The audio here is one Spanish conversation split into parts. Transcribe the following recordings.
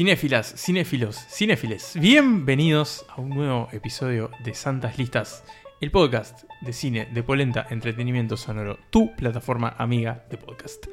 Cinéfilas, cinéfilos, cinéfiles, bienvenidos a un nuevo episodio de Santas Listas, el podcast de cine de Polenta Entretenimiento Sonoro, tu plataforma amiga de podcast.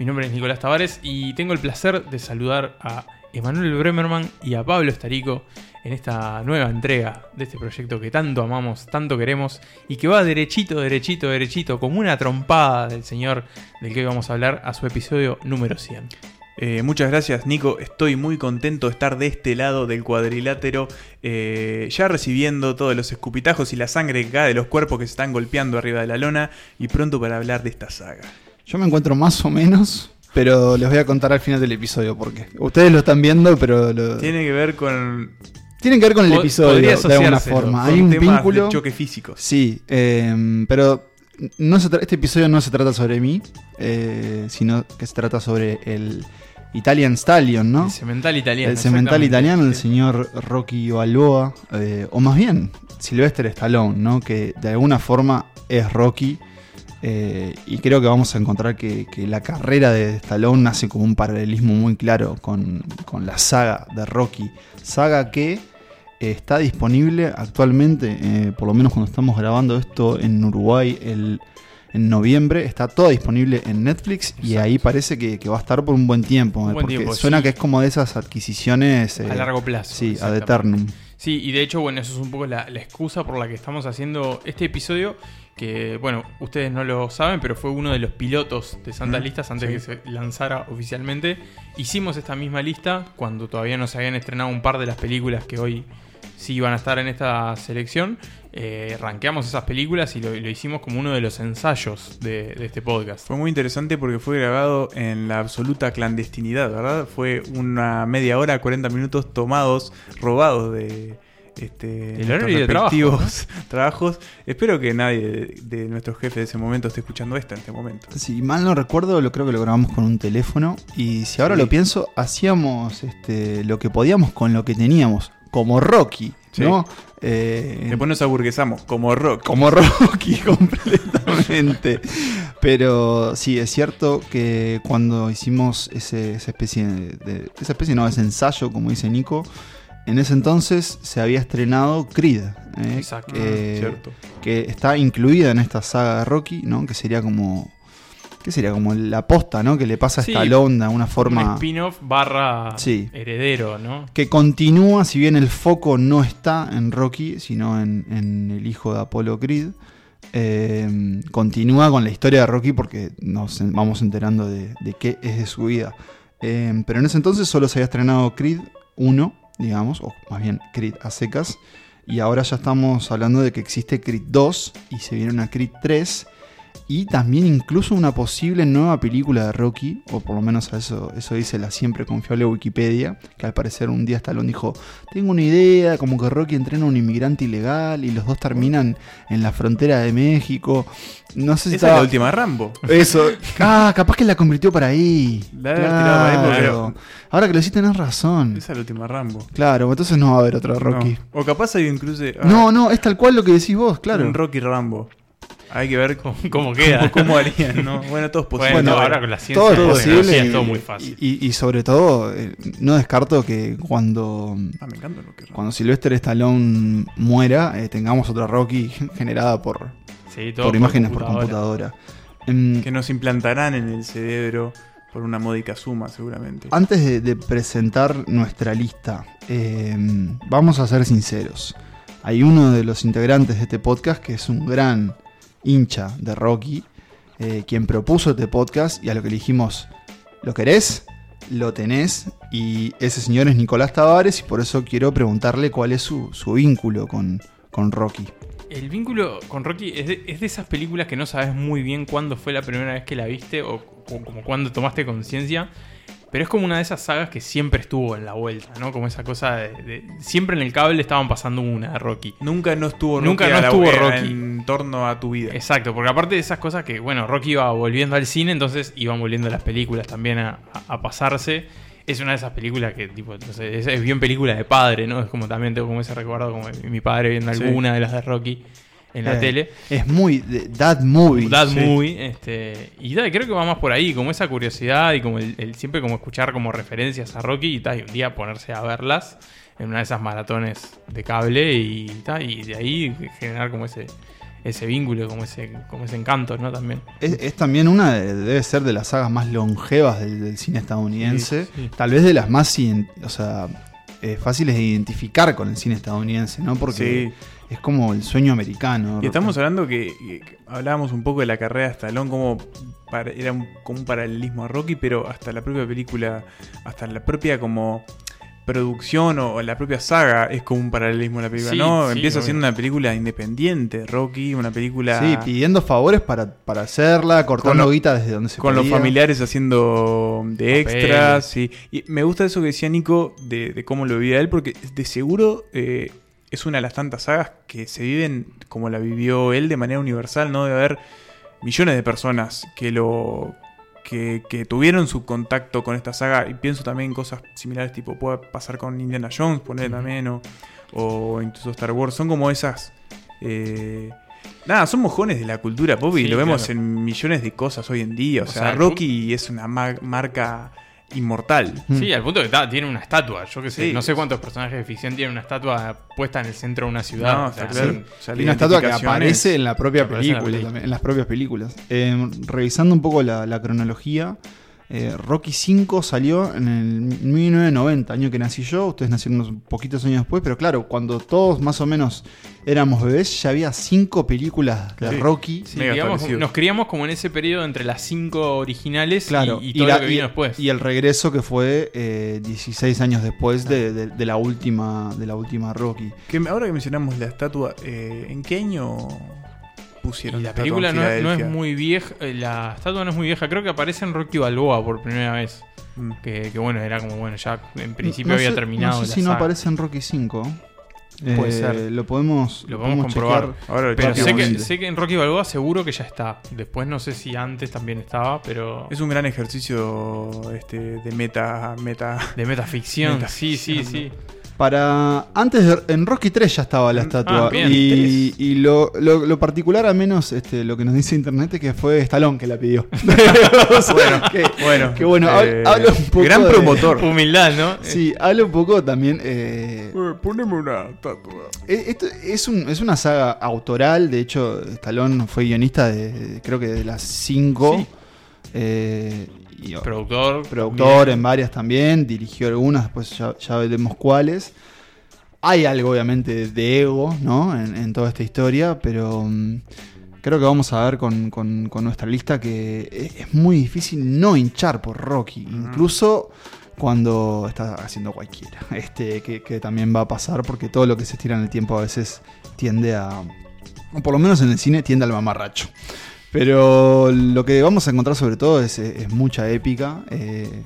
Mi nombre es Nicolás Tavares y tengo el placer de saludar a Emanuel Bremerman y a Pablo Estarico en esta nueva entrega de este proyecto que tanto amamos, tanto queremos y que va derechito, derechito, derechito, como una trompada del señor del que hoy vamos a hablar a su episodio número 100. Eh, muchas gracias Nico, estoy muy contento de estar de este lado del cuadrilátero, eh, ya recibiendo todos los escupitajos y la sangre que cae de los cuerpos que se están golpeando arriba de la lona y pronto para hablar de esta saga. Yo me encuentro más o menos, pero les voy a contar al final del episodio porque ustedes lo están viendo, pero lo... Tiene que ver con... Tienen que ver con el episodio de alguna forma. Hay un vínculo. de choque físicos. Sí, eh, pero no se este episodio no se trata sobre mí, eh, sino que se trata sobre el Italian Stallion, ¿no? El cemental italiano. El cemental italiano, el señor Rocky Balboa, eh, o más bien Sylvester Stallone, ¿no? Que de alguna forma es Rocky. eh, y creo que vamos a encontrar que, que la carrera de Stallone nace como un paralelismo muy claro con, con la saga de Rocky. Saga que eh, está disponible actualmente, eh, por lo menos cuando estamos grabando esto en Uruguay el, en noviembre, está todo disponible en Netflix y ahí parece que, que va a estar por un buen tiempo. Un eh, buen porque tiempo, suena sí. que es como de esas adquisiciones. eh, A largo plazo. Sí, ad eternum. Sí, y de hecho, bueno, eso es un poco la, la excusa por la que estamos haciendo este episodio. Que, bueno, ustedes no lo saben, pero fue uno de los pilotos de Santas Listas antes sí. que se lanzara oficialmente. Hicimos esta misma lista cuando todavía no se habían estrenado un par de las películas que hoy sí iban a estar en esta selección. Eh, rankeamos esas películas y lo, lo hicimos como uno de los ensayos de, de este podcast. Fue muy interesante porque fue grabado en la absoluta clandestinidad, ¿verdad? Fue una media hora, 40 minutos tomados, robados de este, Del nuestros de trabajo, respectivos trabajos. Espero que nadie de, de nuestros jefes de ese momento esté escuchando esto en este momento. Si mal no recuerdo, lo creo que lo grabamos con un teléfono. Y si ahora Sí. lo pienso, hacíamos este, lo que podíamos con lo que teníamos. Como Rocky, Sí. ¿no? Eh, Después nos aburguesamos, como rock. como Rocky completamente. Pero sí, es cierto que cuando hicimos ese- esa especie de, de- Esa especie no, ese ensayo, como dice Nico. En ese entonces se había estrenado Creed. ¿eh? Exacto. Cierto. que está incluida en esta saga de Rocky, ¿no? Que sería como. ¿Qué sería? Como la posta, ¿no? Que le pasa a Sí, Stallone de alguna Un forma. spin-off barra Sí. heredero, ¿no? Que continúa, si bien el foco no está en Rocky, sino en, en el hijo de Apollo Creed. eh, continúa con la historia de Rocky porque nos vamos enterando de, de qué es de su vida. Eh, pero en ese entonces solo se había estrenado Creed 1, digamos, o más bien Creed a secas. Y ahora ya estamos hablando de que existe Creed 2 y se viene una Creed 3. Y también incluso una posible nueva película de Rocky, o por lo menos eso, eso dice la siempre confiable Wikipedia, que al parecer un día Stallone dijo, tengo una idea, como que Rocky entrena a un inmigrante ilegal y los dos terminan en la frontera de México. No sé si Esa es la última Rambo. Eso. Ah, capaz que la convirtió para ahí. La haber tirado para ahí Claro. Ahora que lo hiciste tenés razón. Esa es la última Rambo. Claro, entonces no va a haber otro Rocky. No. O capaz hay incluso. ah, No, no, es tal cual lo que decís vos, claro. Un Rocky Rambo. Hay que ver cómo, ¿Cómo, cómo queda? cómo harían, ¿no? Bueno, todo es posible. Bueno, Bueno, ahora con la ciencia todo es posible y, es todo muy fácil. y- y sobre todo, eh, no descarto que cuando, Ah, me encanta Rocky Rambo. cuando Sylvester Stallone muera, eh, tengamos otra Rocky generada por, Sí, todo por imágenes por computadora. Em, Que nos implantarán en el cerebro por una módica suma, seguramente. Antes de, de presentar nuestra lista, em, vamos a ser sinceros. Hay uno de los integrantes de este podcast que es un gran hincha de Rocky, eh, quien propuso este podcast y a lo que le dijimos, ¿lo querés? Lo tenés. Y ese señor es Nicolás Tavares y por eso quiero preguntarle cuál es su, su vínculo con, con Rocky. El vínculo con Rocky es de, es de esas películas que no sabes muy bien cuándo fue la primera vez que la viste o, o como cuándo tomaste conciencia. Pero es como una de esas sagas que siempre estuvo en la vuelta, ¿no? Como esa cosa de, de- Siempre en el cable estaban pasando una Rocky. Nunca no estuvo Rocky, Nunca no a la- estuvo Rocky. en torno a tu vida. Exacto, porque aparte de esas cosas que, bueno, Rocky iba volviendo al cine, entonces iban volviendo las películas también a, a- a pasarse. Es una de esas películas que, tipo, no sé, es, bien película de padre, ¿no? Es como también tengo como ese recuerdo como mi padre viendo Sí. alguna de las de Rocky. En la Eh, tele. Es muy de- That Movie. That sí. Movie, este, y da, creo que va más por ahí, como esa curiosidad y como el, el siempre como escuchar como referencias a Rocky y, ta, y un día ponerse a verlas en una de esas maratones de cable y, ta, y de ahí generar como ese ese vínculo, como ese como ese encanto, ¿no? También. Es, es también una, de- debe ser de las sagas más longevas del, del cine estadounidense. Sí, sí. Tal vez de las más, o sea, eh, fáciles de identificar con el cine estadounidense, ¿no? Porque Sí. Es como el sueño americano. Y estamos hablando que, hablábamos un poco de la carrera de Stallone como para- era un, como un paralelismo a Rocky, pero hasta la propia película, hasta la propia como producción o, la propia saga es como un paralelismo a la película, Sí, ¿no? sí, Empieza siendo una película independiente, Rocky, una película Sí, pidiendo favores para, para hacerla, cortando lo- guita desde donde se con los familiares haciendo de extras. sí. Y me gusta eso que decía Nico de, de cómo lo vivía él, porque de seguro eh, es una de las tantas sagas que se viven como la vivió él de manera universal, ¿no? Debe haber millones de personas que lo. Que, que tuvieron su contacto con esta saga y pienso también en cosas similares tipo puede pasar con Indiana Jones poner también o, o incluso Star Wars son como esas eh, nada son mojones de la cultura pop y Sí, lo vemos claro. en millones de cosas hoy en día o, O sea, sea, Rocky es una ma- marca inmortal. Sí, al punto que ta, tiene una estatua. Yo que sé, Sí. no sé cuántos personajes de ficción tienen una estatua puesta en el centro de una ciudad. No, o sea, está claro. sí. O sea, Y la una estatua que aparece en la propia aparece en la película, también, en las propias películas. Eh, revisando un poco la, la cronología, eh, Rocky V salió en el 1990, año que nací yo, ustedes nacieron unos poquitos años después, pero claro, cuando todos más o menos éramos bebés, ya había cinco películas de Sí. Rocky. Sí, digamos, nos criamos como en ese periodo entre las cinco originales y- Claro, y, todo la- lo que vino después. y el regreso que fue eh, 16 años después de, de- de la última de la última Rocky. que ahora que mencionamos la estatua eh, ¿en qué año pusieron Y la película no, es- no es Filadelfia? muy vieja, eh, la estatua no es muy vieja, creo que aparece en Rocky Balboa por primera vez. Mm. Que, que bueno, era como, bueno, ya en principio No había sé- terminado No sé la si no aparece en Rocky 5. Puede Eh, ser. Lo podemos, Lo podemos comprobar. ahora lo Pero sé que, sé que en Rocky Balboa seguro que ya está. Después no sé si antes también estaba, pero... Es un gran ejercicio este, de meta. meta. De metaficción, sí, sí, Metaficción. sí. Para. Antes de- en Rocky 3 ya estaba la Ah, estatua. bien. y y lo, lo- lo particular, al menos este, lo que nos dice internet, es que fue Stallone que la pidió. O sea, Bueno, que, bueno, que bueno, eh, hab- habla un poco. gran de- promotor. Humildad, ¿no? Sí, habla un poco también. eh, Eh, poneme una estatua. Eh, Esto es, un- es una saga autoral, de hecho Stallone fue guionista de creo que de las cinco. Sí. eh, y- Productor. productor también. en varias también, dirigió algunas, después ya, ya veremos cuáles. Hay algo obviamente de ego ¿no? en, en toda esta historia, pero mm, creo que vamos a ver con, con- con nuestra lista que es, es muy difícil no hinchar por Rocky, incluso cuando está haciendo cualquiera, este, que, que también va a pasar porque todo lo que se estira en el tiempo a veces tiende a, o por lo menos en el cine, tiende al mamarracho. Pero lo que vamos a encontrar sobre todo es, es mucha épica, eh,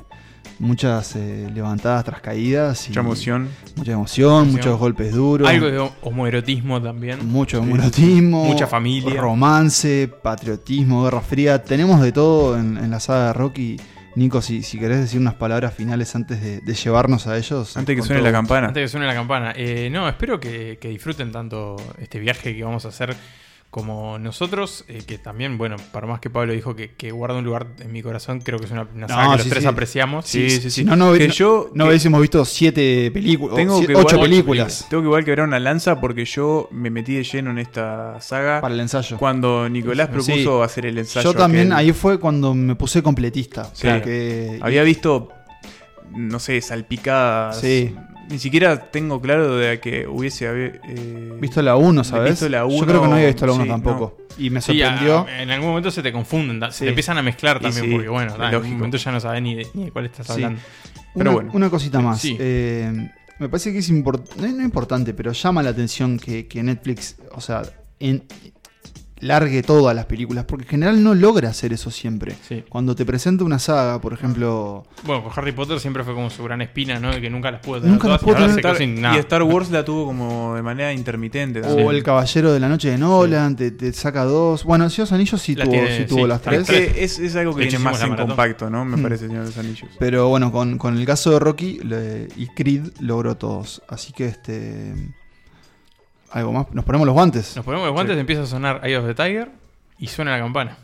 muchas eh, levantadas tras caídas. Y Mucha emoción. Mucha emoción, muchos golpes duros. Algo de homoerotismo también. Mucho Sí. homoerotismo. Mucha familia. Romance, patriotismo, guerra fría. Tenemos de todo en, en la saga de Rocky. Nico, si, si querés decir unas palabras finales antes de, de llevarnos a ellos. Antes que suene todo la campana. Antes que suene la campana. Eh, no, espero que, que disfruten tanto este viaje que vamos a hacer como nosotros, eh, que también, bueno, para más que Pablo dijo que, que guarda un lugar en mi corazón, creo que es una, una saga No, que los sí, tres sí. apreciamos. Sí, sí, sí. Si no, no, Que no- yo- no que- hubiésemos visto siete películas. Que ocho igual- películas Tengo que igual quebrar una lanza porque yo me metí de lleno en esta saga para el ensayo. cuando Nicolás Sí. propuso hacer el ensayo. Yo también, aquel. ahí fue cuando me puse completista. Sí. porque- Había visto, no sé, salpicadas. Sí. Ni siquiera tengo claro de que hubiese eh, Visto la 1, ¿sabes? Visto la Yo creo que no había visto la 1 sí, tampoco. Y me Sí, a- sorprendió. en algún momento se te confunden, se Sí. te empiezan a mezclar también, sí, porque bueno, en lógico. algún momento ya no sabes ni de, ni de cuál estás Sí. hablando. Pero una, bueno. una cosita más. Sí. Eh, me parece que es importante, no, no importante, pero llama la atención que, que Netflix, o sea, en- largue todas las películas, porque en general no logra hacer eso siempre. Sí. Cuando te presenta una saga, por ejemplo, Bueno, con Harry Potter siempre fue como su gran espina, ¿no? De que nunca las pudo tener Nunca las todas, y pudo tener. quedó Star- sin nada. y Star Wars la tuvo como de manera intermitente o también. El Caballero de la Noche de Nolan, te, te saca dos. Bueno, Señor de los Anillos sí La tuvo, tiene, sí tuvo sí, las tres. Es es, es algo que hecho, más en compacto, ¿no? Me Mm. parece, Señor de los Anillos. Pero bueno, con, con el caso de Rocky le- y Creed logró todos. Así que este. ¿Algo más? Nos ponemos los guantes. Nos ponemos los guantes, Sí. empieza a sonar Eye of the Tiger y suena la campana.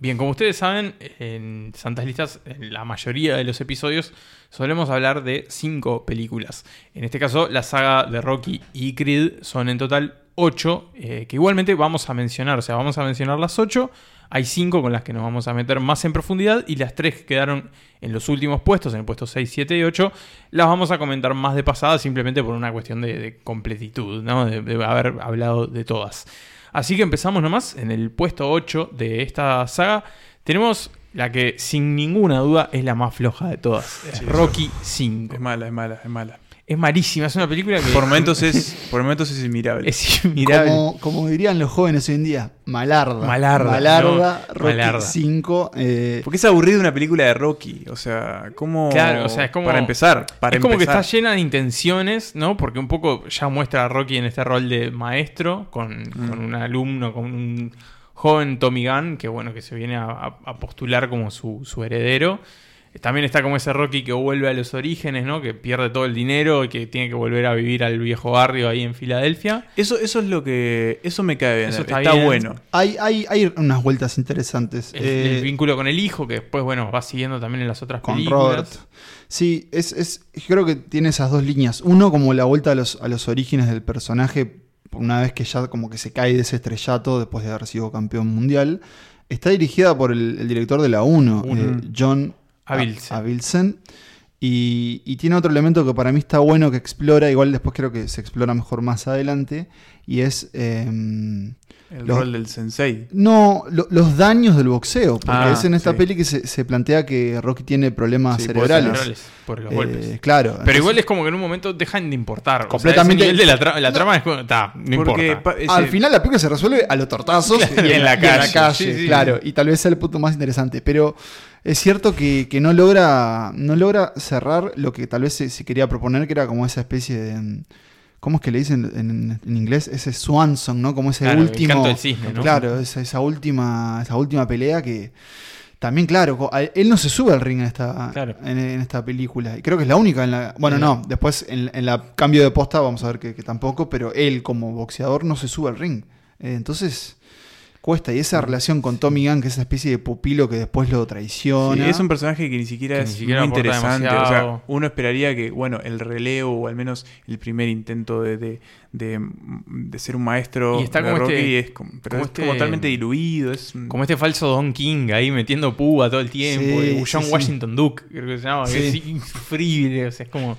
Bien, como ustedes saben, en Santas Listas, en la mayoría de los episodios, solemos hablar de cinco películas. En este caso, la saga de Rocky y Creed son en total ocho, eh, que igualmente vamos a mencionar. O sea, vamos a mencionar las ocho. Hay cinco con las que nos vamos a meter más en profundidad y las tres que quedaron en los últimos puestos, en el puesto 6, 7 y 8, las vamos a comentar más de pasada simplemente por una cuestión de, completitud, ¿no? de haber hablado de todas. Así que empezamos nomás en el puesto 8 de esta saga. Tenemos la que sin ninguna duda es la más floja de todas. Sí, Rocky 5. Es mala, es mala, es mala. Es malísima, es una película que Por momentos es, por momentos es inmirable. es inmirable. Como, como dirían los jóvenes hoy en día, malarda. Malarda, Malarda, ¿no? Rocky Malarda. 5. eh, Porque es aburrido una película de Rocky. O sea, ¿cómo. Claro, o sea, es como- Para empezar. Para es como que está llena de intenciones, ¿no? Porque un poco ya muestra a Rocky en este rol de maestro, con, con un alumno, con un joven Tommy Gunn, que bueno, que se viene a, a- a postular como su, su heredero. También está como ese Rocky que vuelve a los orígenes, ¿no? Que pierde todo el dinero y que tiene que volver a vivir al viejo barrio ahí en Filadelfia. Eso, eso es lo que. Eso me cae bien. Eso está está bien. bueno. hay, hay, hay unas vueltas interesantes. El, eh, el vínculo con el hijo, que después, bueno, va siguiendo también en las otras con películas. Robert. Sí, es, es, creo que tiene esas dos líneas. Uno, como la vuelta a los, a los orígenes del personaje, una vez que ya como que se cae de ese estrellato después de haber sido campeón mundial. Está dirigida por el, el director de la 1, Uno. eh, John Avildsen. Avildsen. Y, y tiene otro elemento que para mí está bueno que explora, igual después creo que se explora mejor más adelante, y es... em, El Los- rol del sensei. no, lo- los daños del boxeo, porque Ah, es en esta sí. peli que se, se plantea que Rocky tiene problemas Sí, cerebrales. Cerebrales, por los Eh, golpes. Claro. Pero entonces- igual es como que en un momento dejan de importar. Completamente. O sea, ese nivel de la, tra- la trama es como. ta, no Porque importa. ese- Al final la película se resuelve a los tortazos Claro, y en la y calle, sí, sí. claro. Y tal vez sea el punto más interesante. Pero es cierto que, que no logra no logra cerrar lo que tal vez se, se quería proponer, que era como esa especie de... mm, ¿Cómo es que le dicen en, en inglés? Ese swan song, ¿no? Como ese Claro, el último... canto del cisne, ¿no? Claro, esa, esa última, esa última pelea que... También, claro, él no se sube al ring en esta, Claro. en, en esta película. Y creo que es la única en la... Bueno, En no, después en, en la cambio de posta vamos a ver que, que tampoco, pero él como boxeador no se sube al ring. Eh, entonces, cuesta. Y esa relación con Tommy Gunn, que es esa especie de pupilo que después lo Sí, traiciona. es un personaje que ni siquiera Que es ni siquiera muy interesante. O sea, uno esperaría que, bueno, el relevo o al menos el primer intento de, de, de- de ser un maestro Y está de como Rocky este- es como, pero como es este- como totalmente diluido. Es un- Como este falso Don King ahí metiendo púa todo el tiempo. Sí, y John sí, sí. Washington Duke, creo que se llama. que Sí. es insufrible. O sea, es como.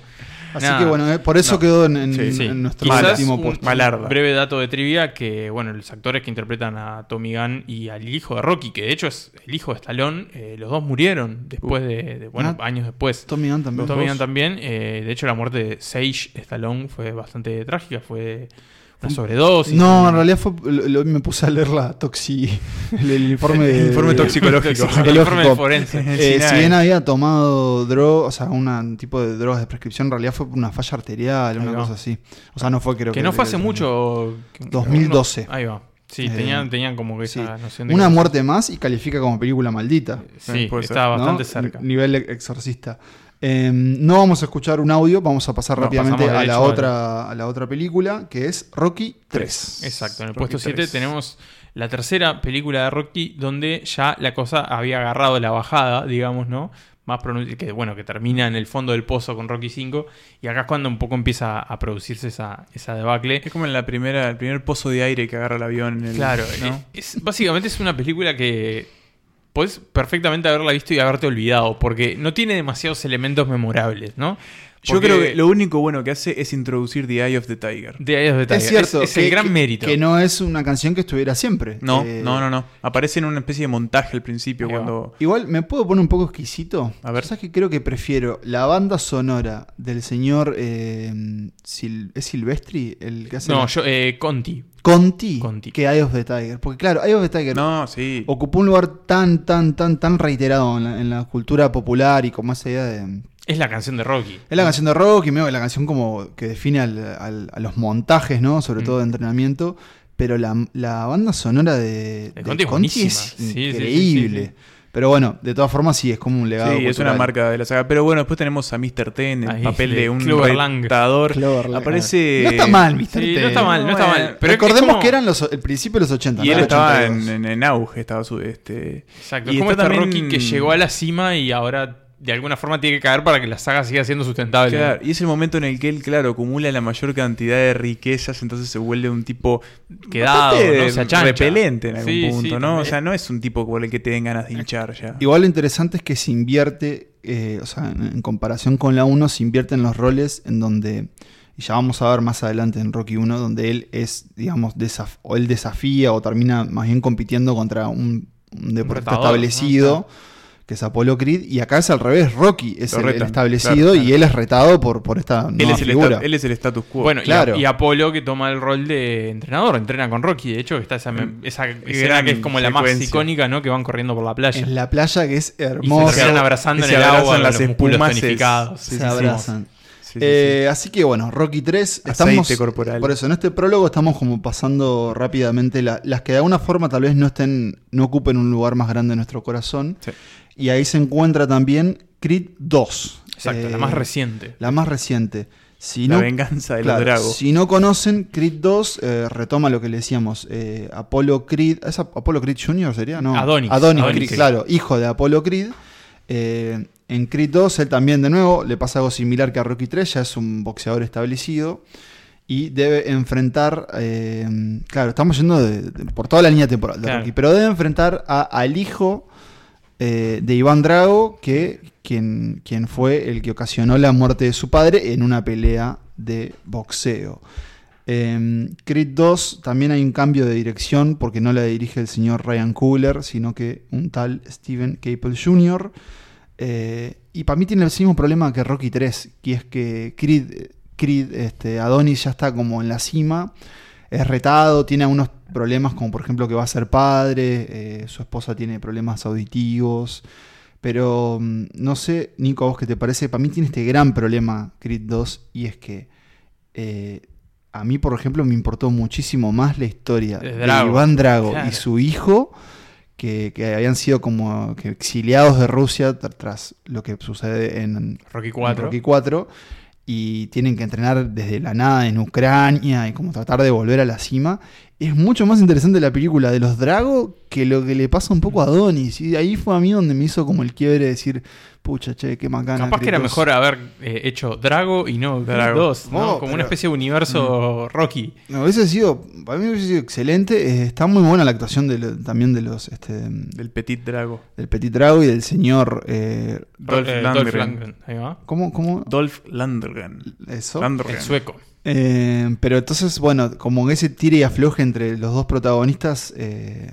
Así nada. que bueno, eh, por eso No. quedó en, en- Sí, Sí. en nuestro Quizás último un puesto. Malarda. breve dato de trivia que, bueno, los actores que interpretan a Tommy Gunn y al hijo de Rocky, que de hecho es el hijo de Stallone, eh, los dos murieron después de, de- bueno, Ah. años después. Tommy Gunn también. Tommy Gunn también. eh, de hecho, la muerte de Sage Stallone fue bastante trágica. Fue una sobredosis. No, en realidad fue, lo- lo- me puse a leer la toxi, el, el informe, El de- informe toxicológico. El informe de forense. Eh, si bien había tomado droga, o sea, un tipo de drogas de prescripción, en realidad fue por una falla arterial, Ahí una va. cosa así. O sea, no fue creo que... Que no fue hace mucho. que- 2012. Ahí va. Sí, Eh, tenían, tenían como que sí. esa noción de Una que- muerte más y califica como película maldita. Sí, estaba ¿no? bastante cerca. Nivel exorcista. Eh, no vamos a escuchar un audio, vamos a pasar No, rápidamente a la, otra, a la otra película, que es Rocky 3. Exacto, en el Rocky puesto 7 tres. tenemos la tercera película de Rocky donde ya la cosa había agarrado la bajada, digamos, ¿no? Más que bueno, que termina en el fondo del pozo con Rocky 5 y acá es cuando un poco empieza a producirse esa, esa debacle. Es como en la primera, el primer pozo de aire que agarra el avión. En el, Claro, ¿no? es, básicamente es una película que puedes perfectamente haberla visto y haberte olvidado porque no tiene demasiados elementos memorables, ¿no? Yo creo que lo único bueno que hace es introducir The Eye of the Tiger. The Eye of the Tiger Es cierto, es, el que- gran que- mérito. Que no es una canción que estuviera siempre. No, Eh, no, no, no. Aparece en una especie de montaje al principio cuando. Igual me puedo poner un poco exquisito. A ver. ¿Sabes que creo que prefiero la banda sonora del señor eh, Sil- ¿es Silvestri? El que hace No, la- yo, eh, Conti. Conti, Conti. que Eye of the Tiger. Porque claro, Eye of the Tiger No, sí. ocupó un lugar tan, tan, tan, tan reiterado en la, en la cultura popular y como esa idea de, Es la canción de Rocky. Es la canción de Rocky, medio la canción como que define al- al- a los montajes, ¿no? Sobre Mm. todo de entrenamiento. Pero la, la banda sonora de, De Conti es Conti buenísima. es Sí, sí, sí, increíble. sí, sí. Pero bueno, de todas formas sí, es como un legado. Sí, es una marca de la saga. Pero bueno, después tenemos a Mr. Ten, el Ahí, papel de un retador. Aparece. No está mal, Mr. Sí, T. no está mal, no está mal. Pero es Recordemos como- que eran los, el principio de los 80. Y ¿no? él El estaba 82. en, en- en auge, estaba su. Este, Exacto. Y Es como está este también- Rocky que llegó a la cima y ahora de alguna forma tiene que caer para que la saga siga siendo sustentable. Claro, y es el momento en el que él, claro, acumula la mayor cantidad de riquezas, entonces se vuelve un tipo Quedado, ¿no? Se achancha. repelente en algún Sí, punto, sí, ¿no? también. O sea, no es un tipo por el que te den ganas de hinchar ya. Igual lo interesante es que se invierte, eh, o sea, en, comparación con la 1, se invierte en los roles en donde, y ya vamos a ver más adelante en Rocky 1, donde él es, digamos, desaf- o él desafía o termina más bien compitiendo contra un, un deportista retador, establecido. ¿no? Que es Apolo Creed, y acá es al revés, Rocky es el, establecido claro, y él es retado por, por esta Él nueva es, figura. él es el status quo. Bueno, y Claro. y, Apolo que toma el rol de entrenador, entrena con Rocky. De hecho, está esa, esa escena que es como la más icónica, ¿no? Que van corriendo por la playa. en la playa que es y se hermosa, terminan abrazando en el agua abrazan con las los espumas, es- tonificados. sí, se sí, abrazan. Sí, sí, Eh, Así que bueno, Rocky 3, estamos, corporal. por eso en este prólogo estamos como pasando rápidamente la- las que de alguna forma tal vez no estén, no ocupen un lugar más grande en nuestro corazón. Sí. Y ahí se encuentra también Creed 2. Exacto, Eh, la más reciente. La más reciente. Si La no, venganza de claro, los dragos. Si no conocen, Creed 2 eh, retoma lo que le decíamos. eh, Apollo Creed. ¿Es Ap- Apollo Creed Jr. sería? No. Adonis. Adonis, Adonis, Creed, sí. claro, hijo de Apollo Creed. Eh, en Creed 2, él también de nuevo le pasa algo similar que a Rocky 3, ya es un boxeador establecido. Y debe enfrentar, eh, claro, estamos yendo de- de- por toda la línea temporal de Claro. Rocky, pero debe enfrentar a- al hijo eh, de Iván Drago, que, quien, quien fue el que ocasionó la muerte de su padre en una pelea de boxeo. En Creed 2 también hay un cambio de dirección porque no la dirige el señor Ryan Coogler, sino que un tal Steven Caple Jr. Eh, y para mí tiene el mismo problema que Rocky 3, que es que Creed, Creed este, Adonis ya está como en la cima, es retado, tiene algunos problemas como por ejemplo que va a ser padre, eh, su esposa tiene problemas auditivos, pero mm, no sé, Nico, a vos qué te parece, para mí tiene este gran problema Creed 2 y es que eh, a mí, por ejemplo, me importó muchísimo más la historia De. Iván Drago Claro. y su hijo, que, que habían sido como que exiliados de Rusia tr- tras lo que sucede en Rocky en 4. Rocky 4 y tienen que entrenar desde la nada en Ucrania y como tratar de volver a la cima. Es mucho más interesante la película de los Drago que lo que le pasa un poco a Adonis. Y ahí fue a mí donde me hizo como el quiebre de decir, pucha, che, qué macana. Capaz que era Creed 2". mejor haber eh, hecho Drago y no Drago. 2, ¿no? No, Como pero- una especie de universo Rocky. No, hubiese sido, para mí hubiese sido excelente. Eh, está muy buena la actuación de lo- también de los este, Del Petit Drago. del Petit Drago y del señor. eh, Dolph Eh, ahí va. ¿Cómo? ¿Cómo? Dolph Lundgren. Eso. El sueco. Eh, pero entonces, bueno, como ese tire y afloje entre los dos protagonistas, eh,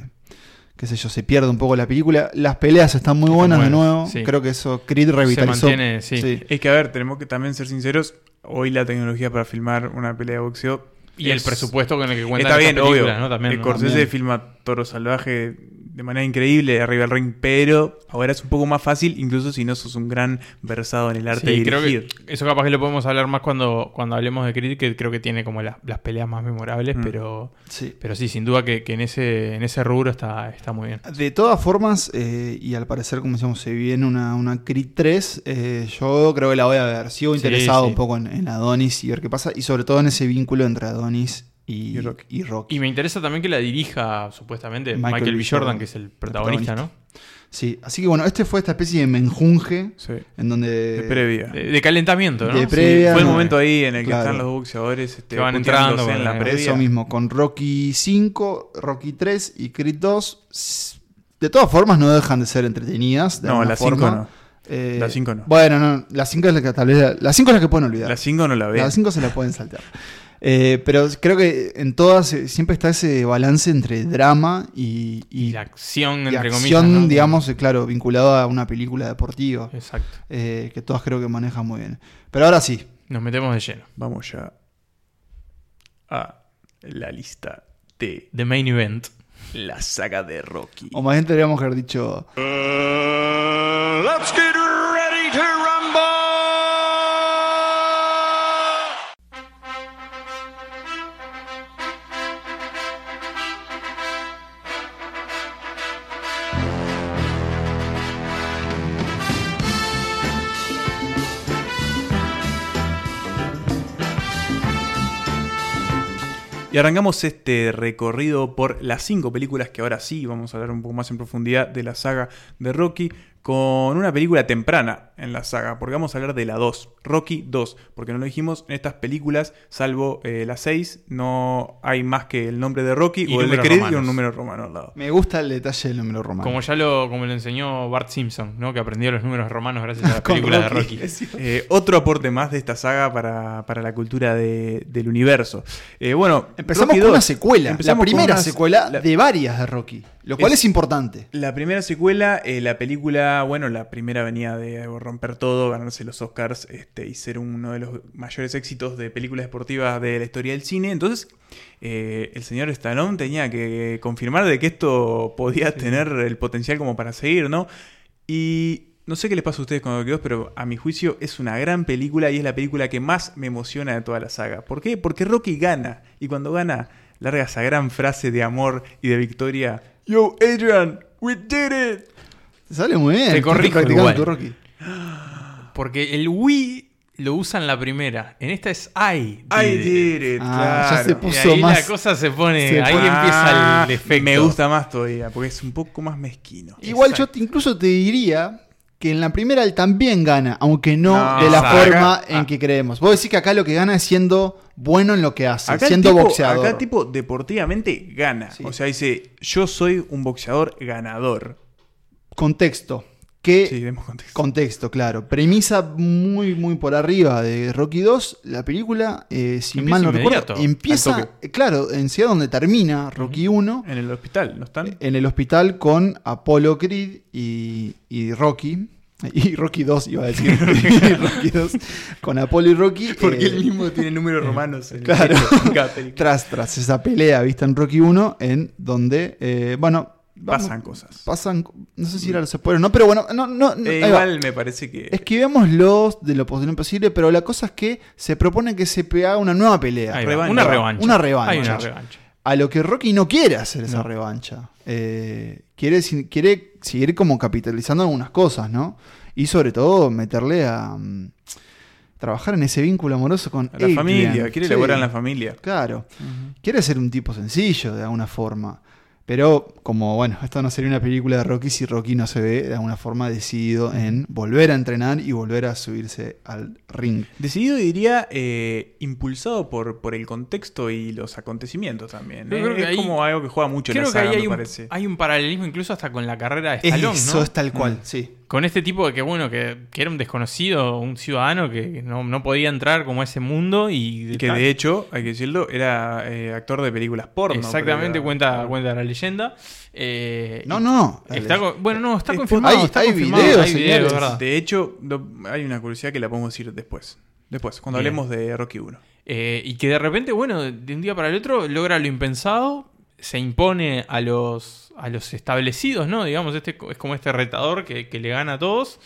qué sé yo, se pierde un poco la película. Las peleas están muy Están buenas de nuevo. sí. Creo que eso Creed Se revitalizó. mantiene, sí. Sí. Es que, a ver, tenemos que también ser sinceros. Hoy la tecnología para filmar una pelea de boxeo. Y el es- presupuesto con el que cuenta Está bien, obvio. ¿no? También, ¿no? También. filma Toro Salvaje de manera increíble arriba del ring, pero ahora es un poco más fácil, incluso si no sos un gran versado en el arte Sí, de creo dirigir. que eso capaz que lo podemos hablar más cuando, cuando hablemos de Creed, que creo que tiene como las, las peleas más memorables, Mm. pero, Sí. pero sí, sin duda que, que en ese en ese rubro está, está muy bien. De todas formas, eh, y al parecer, como decíamos, se viene una, una Creed 3, eh, yo creo que la voy a ver. Sigo Sí, interesado sí. un poco en, en Adonis y ver qué pasa, y sobre todo en ese vínculo entre Adonis y, Y Rocky. y Rocky. Y me interesa también que la dirija, supuestamente, Michael Michael, B. Jordan, Jordan, que es el protagonista, ¿no? Sí, así que bueno, este fue esta especie de menjunje Sí. en donde... De previa. De, de calentamiento, ¿no? De Sí. previa, Fue el momento ahí en el que claro. están los boxeadores este, Que van entrando, en la previa. Eso mismo, con Rocky 5, Rocky 3 y Creed 2. s- De todas formas, no dejan de ser entretenidas. De No, la 5 forma. no. Eh, La 5 no. Bueno, no, la 5 es la que tal vez. La 5 es la que pueden olvidar. La 5 no la La vean. 5 se la pueden saltear. Eh, pero creo que en todas eh, siempre está ese balance entre drama y, y, la acción, y entre acción, comillas. ¿no? digamos, eh, claro, vinculado a una película deportiva. Exacto. eh, que todas creo que manejan muy bien. Pero ahora sí, Nos metemos de lleno. Vamos ya a la lista de The Main Event. la saga de Rocky. o más bien tendríamos que haber dicho. let's get Arrancamos este recorrido por las cinco películas que ahora sí vamos a hablar un poco más en profundidad de la saga de Rocky con una película temprana en la saga, porque vamos a hablar de la 2, Rocky 2, porque no lo dijimos, en estas películas, salvo eh, la 6, no hay más que el nombre de Rocky Y o el de Creed y un número romano al lado. Me gusta el detalle del número romano. Como ya lo, como lo enseñó Bart Simpson, ¿no? Que aprendió los números romanos gracias a la película de Rocky. Eh, otro aporte más de esta saga para, para la cultura de- del universo. Eh, bueno, Empezamos Rocky con una 2. secuela, Empezamos la primera una- secuela la- de varias de Rocky, lo cual Es- es, importante. La primera secuela, eh, la película, bueno, la primera venía de romper todo, ganarse los Oscars este, y ser uno de los mayores éxitos de películas deportivas de la historia del cine. Entonces, eh, el señor Stallone tenía que confirmar de que esto podía tener el potencial como para seguir, ¿no? Y no sé qué les pasa a ustedes con Rocky 2, pero a mi juicio es una gran película y es la película que más me emociona de toda la saga. ¿Por qué? Porque Rocky gana. Y cuando gana, larga esa gran frase de amor y de victoria. Yo, Adrian, we did it. Te sale muy bien. Te corrijo practicando igual. tu Rocky. Porque el Wii lo usa en la primera. En esta es I. I did it. it, Ah, ya claro. se Y puso ahí más- la cosa se pone. se ahí pone- empieza Ah, el defecto. Me gusta más todavía, porque es un poco más mezquino. Igual Exacto. yo te- incluso te diría que en la primera él también gana, aunque no, No, de la forma en ah. que creemos. Vos decís que acá lo que gana es siendo bueno en lo que hace, Acá siendo tipo- boxeador. Acá tipo deportivamente gana. Sí. O sea, dice, yo soy un boxeador ganador. Contexto. ¿Qué Sí, demos contexto. Contexto, claro. Premisa muy, muy por arriba de Rocky 2. La película, eh, si Empieza mal no recuerdo, empieza, eh, claro, en ciudad donde termina Rocky 1, En el hospital, ¿no están? en el hospital con Apollo Creed y, y Rocky. Y Rocky 2, iba a decir. Y Rocky 2, con Apollo y Rocky. Porque eh, él mismo tiene números romanos. En claro. en cada película. tras, tras esa pelea vista en Rocky 1, en donde, eh, bueno. Vamos- Pasan cosas. Pasan, no sé si era los spoilers, no, pero bueno, no, no, no, Eh, igual me parece que. Esquivémoslos de lo posible posible, pero la cosa es que se propone que se haga una nueva pelea. Ahí Revancha. Una revancha. Una revancha. Hay una revancha. A lo que Rocky no quiere hacer esa No. revancha. Eh, quiere, quiere seguir como capitalizando algunas cosas, ¿no? Y sobre todo meterle a mm, trabajar en ese vínculo amoroso con a la Adrian. familia, quiere Sí, elaborar en la familia. Claro. Quiere ser un tipo sencillo de alguna forma. Pero como, bueno, esto no sería una película de Rocky si Rocky no se ve de alguna forma decidido en volver a entrenar y volver a subirse al ring. Decidido diría eh, impulsado por, por el contexto y los acontecimientos también. Yo ¿eh? creo que es ahí- como algo que juega mucho en Creo la que saga, ahí hay me un, parece. hay un paralelismo incluso hasta con la carrera de Stallone, Eso ¿no? es tal cual, sí. Con este tipo de que, bueno, que, que era un desconocido, un ciudadano que no, no podía entrar como a ese mundo y... Que de hecho, hay que decirlo, era eh, actor de películas porno. Exactamente, cuenta, cuenta la leyenda. Eh, No, no. Está bueno, no, está Es- confirmado. hay- está hay confirmado, videos, hay señales. videos, ¿verdad? De hecho, hay una curiosidad que la podemos decir después. Después, cuando Bien. hablemos de Rocky 1. Eh, y que de repente, bueno, de un día para el otro logra lo impensado, se impone a los, a los establecidos, ¿no? Digamos, este es como este retador que, que le gana a todos.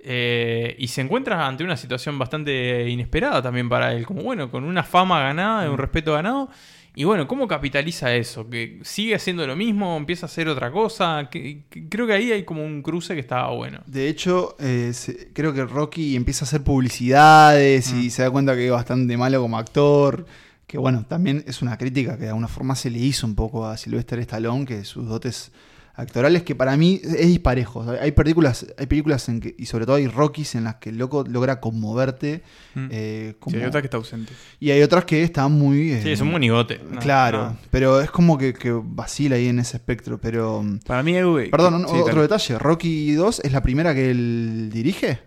eh, y se encuentra ante una situación bastante inesperada también para él. Como bueno, con una fama ganada, un respeto ganado. Y bueno, ¿cómo capitaliza eso? ¿Que sigue haciendo lo mismo? ¿Empieza a hacer otra cosa? Que, que- creo que ahí hay como un cruce que estaba bueno. De hecho, eh, se- creo que Rocky empieza a hacer publicidades Mm. y se da cuenta que es bastante malo como actor. Que bueno, también es una crítica que de alguna forma se le hizo un poco a Sylvester Stallone, que sus dotes actorales, que para mí es disparejo. Hay- películas, hay películas en que, y sobre todo hay Rockies en las que el loco logra conmoverte. Mm. eh, Sí, hay otra que está ausente. Y hay otras que están muy. eh, Sí, es un monigote. ¿no? Claro, No. pero es como que, que vacila ahí en ese espectro. Pero. Para mí que- Perdón, sí, otro detalle. ¿Rocky 2 es la primera que él dirige?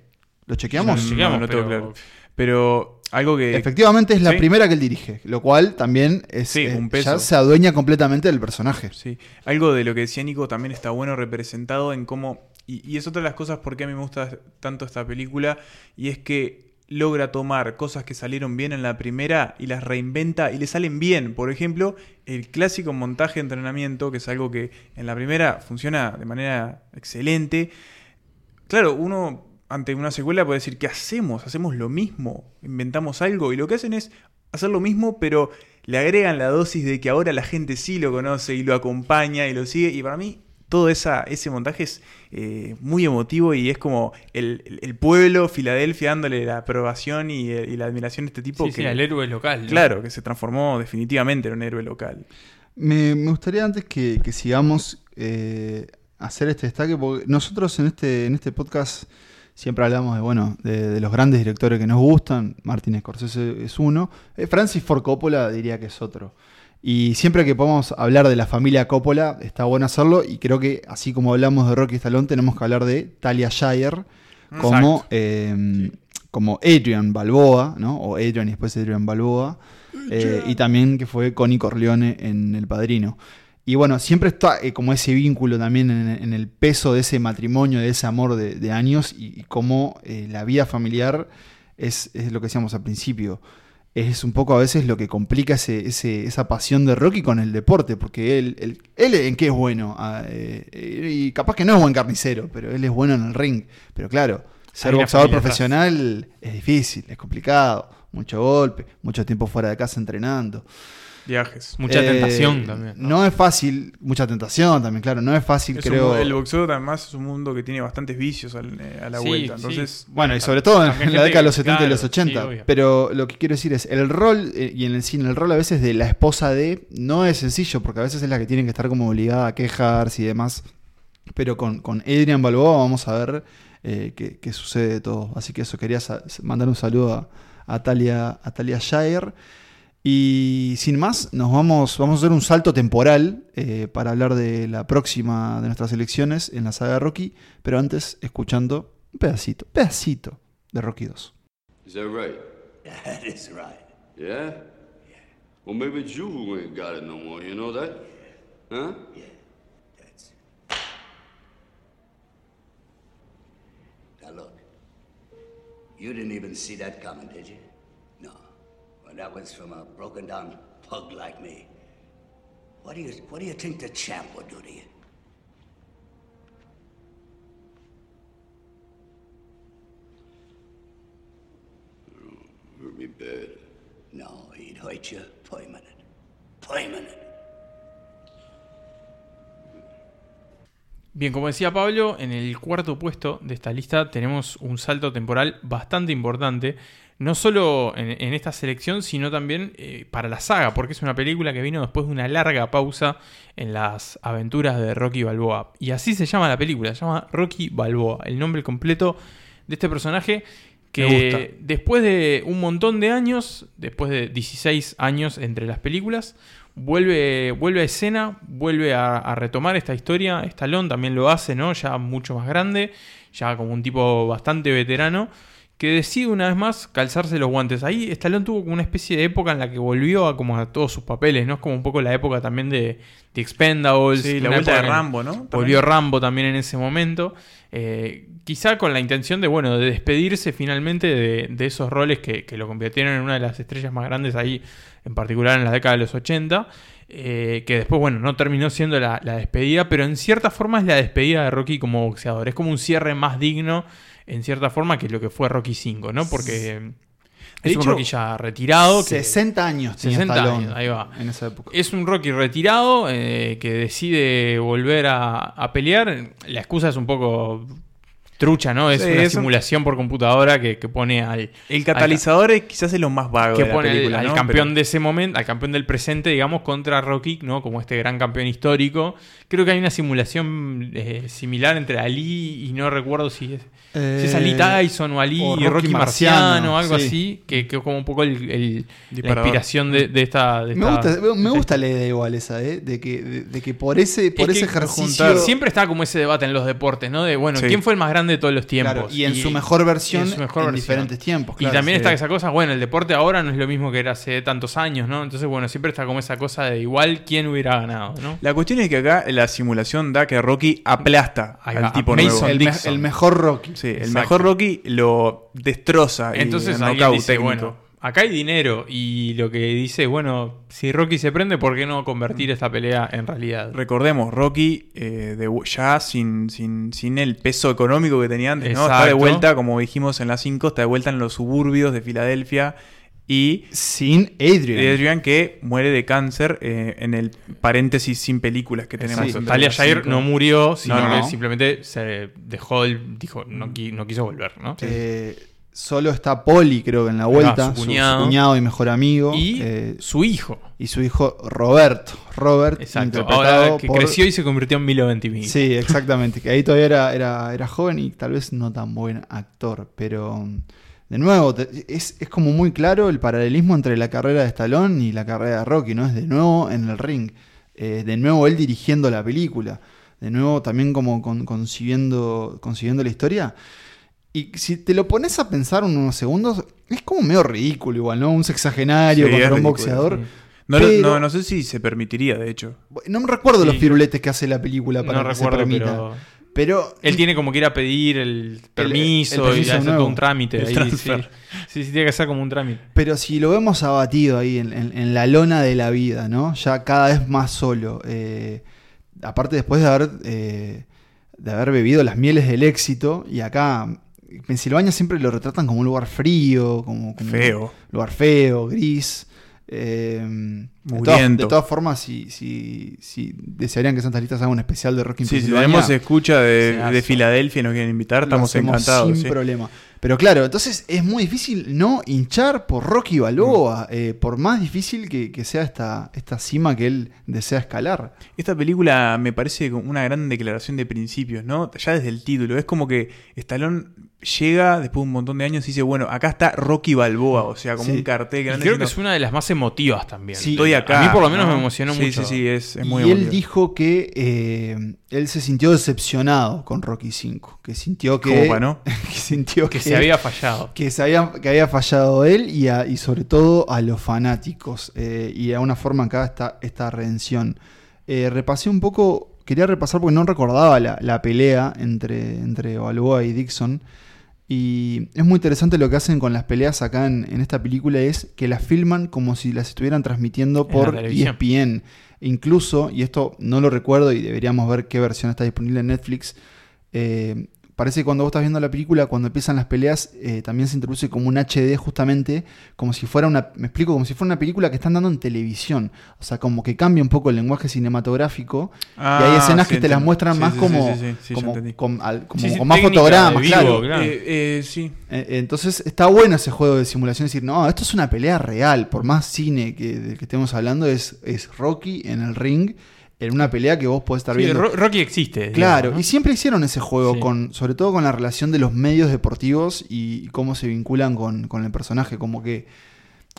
¿Lo chequeamos? No, Chequeamos, no tengo pero- claro. Pero algo que... Efectivamente es la Sí. primera que él dirige, lo cual también es, Sí, eh, un peso. ya se adueña completamente del personaje. Sí, algo de lo que decía Nico también está bueno representado en cómo, y, y es otra de las cosas por qué a mí me gusta tanto esta película, y es que logra tomar cosas que salieron bien en la primera y las reinventa y le salen bien. Por ejemplo, el clásico montaje de entrenamiento, que es algo que en la primera funciona de manera excelente. Claro, uno ante una secuela puede decir, ¿qué hacemos? ¿Hacemos lo mismo? ¿Inventamos algo? Y lo que hacen es hacer lo mismo, pero le agregan la dosis de que ahora la gente sí lo conoce y lo acompaña y lo sigue. Y para mí todo esa, ese montaje es eh, muy emotivo y es como el, pueblo, Filadelfia, dándole la aprobación y, eh, y la admiración a este tipo. Sí, que, sí, el héroe local. ¿no? Claro, que se transformó definitivamente en un héroe local. Me, me gustaría antes que, que sigamos eh, hacer este destaque, porque nosotros en este, en este podcast siempre hablamos de, bueno, de, de los grandes directores que nos gustan. Martin Scorsese es uno. Eh, Francis Ford Coppola diría que es otro. Y siempre que podamos hablar de la familia Coppola, está bueno hacerlo. Y creo que así como hablamos de Rocky Stallone, tenemos que hablar de Talia Shire como, eh, como Adrian Balboa, ¿no? O Adrian y después Adrian Balboa. Eh, y también que fue Connie Corleone en El Padrino. Y bueno, siempre está eh, como ese vínculo también en, en el peso de ese matrimonio, de ese amor de, de años y, y cómo eh, la vida familiar es, es lo que decíamos al principio. Es un poco a veces lo que complica ese, ese- esa pasión de Rocky con el deporte, porque él, él, él en qué es bueno, Ah, eh, y capaz que no es buen carnicero, pero él es bueno en el ring. Pero claro, ser boxeador profesional es difícil, es complicado, mucho golpe, mucho tiempo fuera de casa entrenando. Viajes. Mucha Eh, tentación también. ¿no? es fácil, mucha tentación también, claro, no es fácil, Es creo. el boxeo además es un mundo que tiene bastantes vicios al- eh, a la Sí, vuelta. sí. Entonces, Bueno, y sobre todo en, la década de los que- 70 y claro, los sí, 80. obvio. pero lo que quiero decir es, el rol, eh, y en el cine, el rol a veces de la esposa de, no es sencillo, porque a veces es la que tiene que estar como obligada a quejarse y demás. Pero con, con Adrian Balboa vamos a ver eh, qué, qué sucede de todo. Así que eso, quería mandar un saludo a, a Talia, a Talia Shire. Y sin más, nos vamos, vamos a hacer un salto temporal eh, para hablar de la próxima de nuestras elecciones en la saga de Rocky, pero antes escuchando un pedacito, pedacito de Rocky 2. Is that right? That is right. Yeah? Well, maybe it's you who ain't got it no more. You know that? Huh? That's. Now look, you didn't even see that coming, did you? No. Well, that was from a broken down pug like me. What do you What do you think the champ would do to you? Hurt me bad. No, he'd hurt you permanent. Permanent. Bien, como decía Pablo, en el cuarto puesto de esta lista tenemos un salto temporal bastante importante, no solo en, en esta selección, sino también eh, para la saga, porque es una película que vino después de una larga pausa en las aventuras de Rocky Balboa. Y así se llama la película, se llama Rocky Balboa, el nombre completo de este personaje que después de un montón de años, después de 16 años entre las películas, vuelve, vuelve a escena, vuelve a, a retomar esta historia. Stallone también lo hace, ¿no? Ya mucho más grande, ya como un tipo bastante veterano, que decide una vez más calzarse los guantes. Ahí Stallone tuvo como una especie de época en la que volvió a como a todos sus papeles, ¿no? Es como un poco la época también de, de Expendables. Sí, la vuelta de Rambo, ¿no? Volvió También. Rambo también en ese momento. Eh, quizá con la intención de, bueno, de despedirse finalmente de, de esos roles que, que lo convirtieron en una de las estrellas más grandes ahí, en particular en la década de los 80. eh, que después, bueno, no terminó siendo la, la despedida, pero en cierta forma es la despedida de Rocky como boxeador. Es como un cierre más digno, en cierta forma, que lo que fue Rocky 5, ¿no? Porque es un Rocky ya retirado. que- 60 años tenía 60 Stallone años, ahí va. en esa época. es un Rocky retirado eh, que decide volver a, a pelear. La excusa es un poco trucha, ¿no? Es Sí, una es un- simulación por computadora que, que pone al, El catalizador es quizás es lo más vago que de pone al- película, al ¿no? campeón Pero- de ese momento, al campeón del presente, digamos, contra Rocky, ¿no? Como este gran campeón histórico. Creo que hay una simulación eh, similar entre Ali y no recuerdo si es, si es Ali Tyson o Ali o y Rocky Rocky Marciano, Marciano, o algo sí. así, que, que es como un poco el- el- la inspiración de, de esta... de Me esta- gusta, me gusta la idea igual esa, ¿eh? De que, de, de que por ese, por Es ese que ejercicio. juntar- Siempre está como ese debate en los deportes, ¿no? De, bueno, Sí. ¿quién fue el más grande de todos los tiempos? Claro, y en su mejor versión, y en su mejor en versión. diferentes tiempos. y claro, también sí. está esa cosa, bueno, el deporte ahora no es lo mismo que era hace tantos años, ¿no? Entonces, bueno, siempre está como esa cosa de igual quién hubiera ganado, ¿no? La cuestión es que acá la simulación da que Rocky aplasta Ahí al va, tipo nuevo. El mejor Rocky. Sí, el mejor Rocky lo destroza. y Entonces el alguien dice, técnico. bueno, acá hay dinero y lo que dice, bueno, si Rocky se prende, ¿por qué no convertir esta pelea en realidad? Recordemos, Rocky eh, de, ya sin, sin, sin el peso económico que tenía antes, ¿no? Está de vuelta, como dijimos en las 5, está de vuelta en los suburbios de Filadelfia, y Sin Adrian. Adrian que muere de cáncer eh, en el paréntesis sin películas que tenemos. Entre Talia Shire cinco. no murió, sino No, no. que simplemente se dejó el. dijo, no, qui- no quiso volver, ¿no? Eh, solo está Polly, creo que en la vuelta. su su, cuñado. su cuñado y mejor amigo. Y eh, su hijo. y su hijo Roberto. Robert, Exacto. interpretado Ahora que por- creció y se convirtió en Milo Ventimiglia. Sí, exactamente. Que ahí todavía era, era, era joven y tal vez no tan buen actor. Pero, de nuevo, te- es, es como muy claro el paralelismo entre la carrera de Stallone y la carrera de Rocky, ¿no? Es de nuevo en el ring. Eh, de nuevo él dirigiendo la película. De nuevo también como con- concibiendo, concibiendo la historia. Y si te lo pones a pensar unos segundos, es como medio ridículo igual, ¿no? Un sexagenario Sí, contra un ridículo, boxeador. sí. No, Pero- no, no sé si se permitiría, de hecho. No me recuerdo los piruletes que hace la película para No que se permita. pero. Pero Él tiene como que ir a pedir el permiso, el permiso y hacer nuevo. todo un trámite. El ahí, transfer. Sí. sí, sí, tiene que hacer como un trámite. Pero si lo vemos abatido ahí en, en- en la lona de la vida, ¿no? Ya cada vez más solo. eh, aparte después de haber, eh, de haber bebido las mieles del éxito, y acá Pensilvania siempre lo retratan como un lugar frío, como, como Feo. un lugar feo, gris. Eh, de, todas, de todas formas, si, si, si desearían que Santas Listas haga un especial de Rocky en Sí, si tenemos escucha de, Se de Filadelfia y nos quieren invitar, estamos encantados. Sin sí. problema. Pero claro, entonces es muy difícil no hinchar por Rocky Balboa, Mm. eh, por más difícil que, que sea esta, esta cima que él desea escalar. Esta película me parece como una gran declaración de principios, ¿no? Ya desde el título. Es como que Stallone llega después de un montón de años y dice, bueno, acá está Rocky Balboa, o sea, como Sí. un cartel Y grande. creo que es una de las más emotivas también. Sí. Estoy acá. A mí por lo menos ¿no? me emocionó sí, mucho. Sí, sí, es, es muy y él emotivo. dijo que eh, él se sintió decepcionado con Rocky V, que sintió que, Como pa' no. que sintió Que se había fallado. que se había, que había fallado él y, a- y sobre todo a los fanáticos. eh, y de alguna forma acá está esta redención. Eh, repasé un poco, quería repasar porque no recordaba la, la pelea entre, entre Balboa y Dixon. Y es muy interesante lo que hacen con las peleas acá en, en esta película, es que las filman como si las estuvieran transmitiendo por E. ESPN. Incluso, y esto no lo recuerdo y deberíamos ver qué versión está disponible en Netflix, eh, parece que cuando vos estás viendo la película, cuando empiezan las peleas, eh, también se introduce como un HD justamente, como si fuera una, me explico, como si fuera una película que están dando en televisión. O sea, como que cambia un poco el lenguaje cinematográfico y hay Ah, escenas sí, que te las muestran Sí, más sí, como, como, con, al- como Sí, sí, con más fotogramas, vivo, claro. claro. Eh, eh, sí. Eh, Entonces está bueno ese juego de simulación, decir, no, esto es una pelea real, por más cine que, del que estemos hablando, es, es Rocky en el ring, en una pelea que vos podés estar Sí, viendo. Ro- Rocky existe. Claro, digamos, ¿no? y siempre hicieron ese juego, Sí. con, sobre todo con la relación de los medios deportivos y cómo se vinculan con, con el personaje. Como que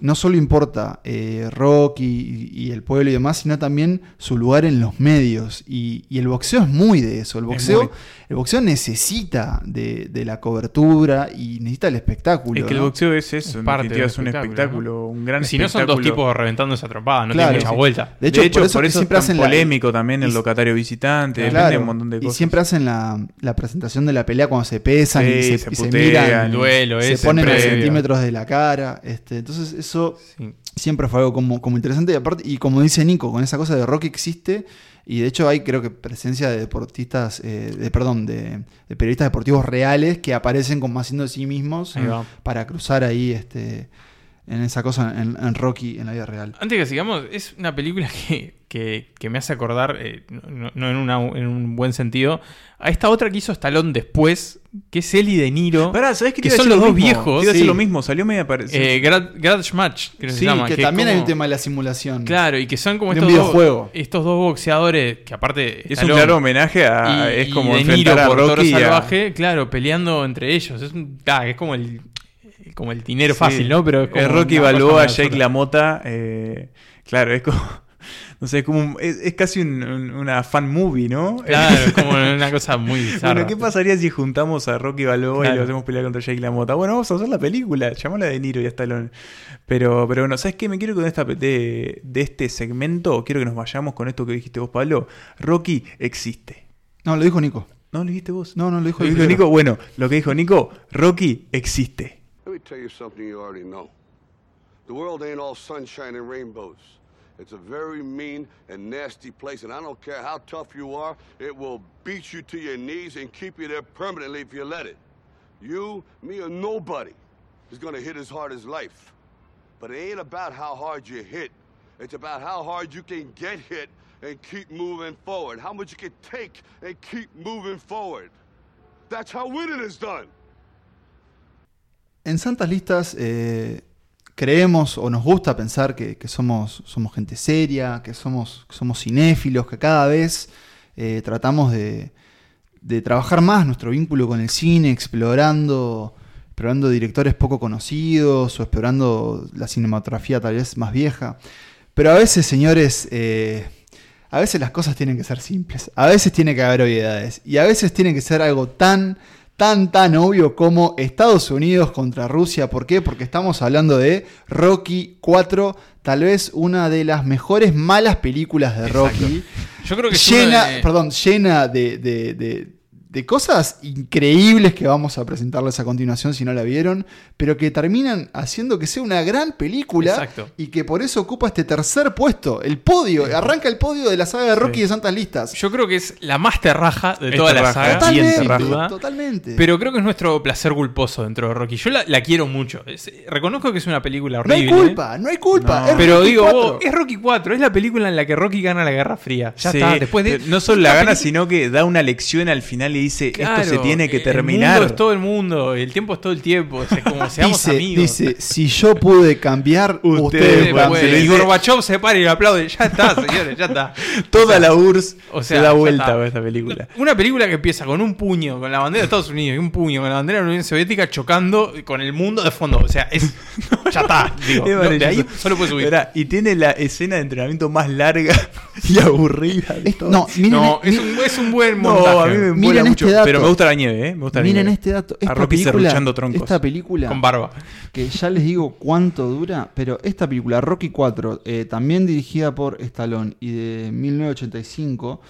no solo importa eh, Rocky y, y el pueblo y demás, sino también su lugar en los medios. Y, y el boxeo es muy de eso. El boxeo, muy. el boxeo necesita de, de la cobertura y necesita el espectáculo. Es que el boxeo es eso, Es parte es un espectáculo, espectáculo, un gran Si no son dos espectáculo. tipos reventando esa trompada, no Claro, tiene mucha sí. vuelta. De hecho, de hecho, por eso, que es siempre tan hacen la- polémico también el y- locatario visitante, Claro, depende de un montón de y cosas. siempre hacen la, la presentación de la pelea cuando se pesan y se, se y se putean, miran, el duelo se ese, ponen a centímetros de la cara. Este, entonces eso Sí. siempre fue algo como, como interesante y aparte, y como dice Nico, con esa cosa de Rocky existe y de hecho hay creo que presencia de deportistas, eh, de, perdón, de, de periodistas deportivos reales que aparecen como haciendo de sí mismos para cruzar ahí este en esa cosa en, en Rocky en la vida real. Antes que sigamos, es una película que, que- que me hace acordar, eh, no, no en, una- en un buen sentido, a esta otra que hizo Stallone después, que es él y De Niro. Pará, ¿sabés qué que a son los lo dos mismo? viejos, Te sí. lo mismo, salió media parecida. Eh, Grad- Grudge Match, creo que Sí, se llama. que también hay un tema de la simulación. Claro, y que son como estos, dos, estos dos boxeadores que aparte... es un claro homenaje a. y- es como y De Niro enfrentar a por Toro Rocky. a- Salvaje, claro, peleando entre ellos. Es, un- ah, es como el como el dinero Sí. fácil, ¿no? Pero es como Rocky Balboa, Jake. LaMotta. eh, claro, es como. No sé, es como un- es, es casi un- un- una fan movie, ¿no? Claro, es como una cosa muy bizarra. Bueno, ¿qué pasaría si juntamos a Rocky Balboa y lo hacemos pelear contra Jake LaMotta? Bueno, vamos a hacer la película, llamala de Niro y a Stallone. Pero, pero bueno, ¿sabes qué? Me quiero con esta de, de este segmento, quiero que nos vayamos con esto que dijiste vos, Pablo. Rocky existe. No, lo dijo Nico. ¿No lo dijiste vos? No, no lo dijo ¿Lo dijo. Nico? Bueno, lo que dijo Nico, Rocky existe. Tell you something you already know. The world ain't all sunshine and rainbows. It's a very mean and nasty place, and I don't care how tough you are, it will beat you to your knees and keep you there permanently if you let it. You, me, or nobody is gonna hit as hard as life. But it ain't about how hard you hit. It's about how hard you can get hit and keep moving forward. How much you can take and keep moving forward. That's how winning is done. En Santas Listas eh, creemos o nos gusta pensar que, somos, somos gente seria, que somos, somos cinéfilos, que cada vez eh, tratamos de, de trabajar más nuestro vínculo con el cine, explorando, explorando directores poco conocidos o explorando la cinematografía tal vez más vieja. Pero a veces, señores, eh, a veces las cosas tienen que ser simples, a veces tiene que haber obviedades y a veces tiene que ser algo tan tan tan obvio como Estados Unidos contra Rusia. ¿Por qué? Porque estamos hablando de Rocky 4, tal vez una de las mejores malas películas de Rocky. Yo creo que es llena, de- perdón, llena de, de- de- de cosas increíbles que vamos a presentarles a continuación si no la vieron, pero que terminan haciendo que sea una gran película Exacto. y que por eso ocupa este tercer puesto, el podio, arranca el podio de la saga de Rocky de Santas Listas. Yo creo que es la más terraja de Es toda la saga. Totalmente, terraja. totalmente. Pero creo que es nuestro placer culposo dentro de Rocky. Yo la, la quiero mucho. Es- reconozco que es una película no hay horrible. culpa, no hay culpa. No. es Pero Rocky digo, 4. vos, es Rocky 4, es la película en la que Rocky gana la Guerra Fría. Ya Sí, está, después de... No solo la gana, película- sino que da una lección al final y dice, Claro, esto se tiene que El terminar. mundo es todo el mundo, el tiempo es todo el tiempo. o sea, como seamos dice, amigos. dice, si yo pude cambiar, Ustedes y Gorbachev se para y le aplaude. Ya está, señores, ya está. Toda la URSS o sea, se da vuelta con esta película. Una película que empieza con un puño, con la bandera de Estados Unidos y un puño con la bandera de la Unión Soviética chocando con el mundo de fondo. O sea, es. Ya está. Digo, Es no, de ahí solo puede subir. Y tiene la escena de entrenamiento más larga y aburrida. de no, miren, no, es un, es un buen No, montaje. a mí me Miren este dato. Pero me gusta la nieve, ¿eh? Me gusta la miren nieve. este dato. Esta película, troncos. esta película Con barba. que ya les digo cuánto dura, pero esta película, Rocky 4, eh, también dirigida por Stallone y de 1985,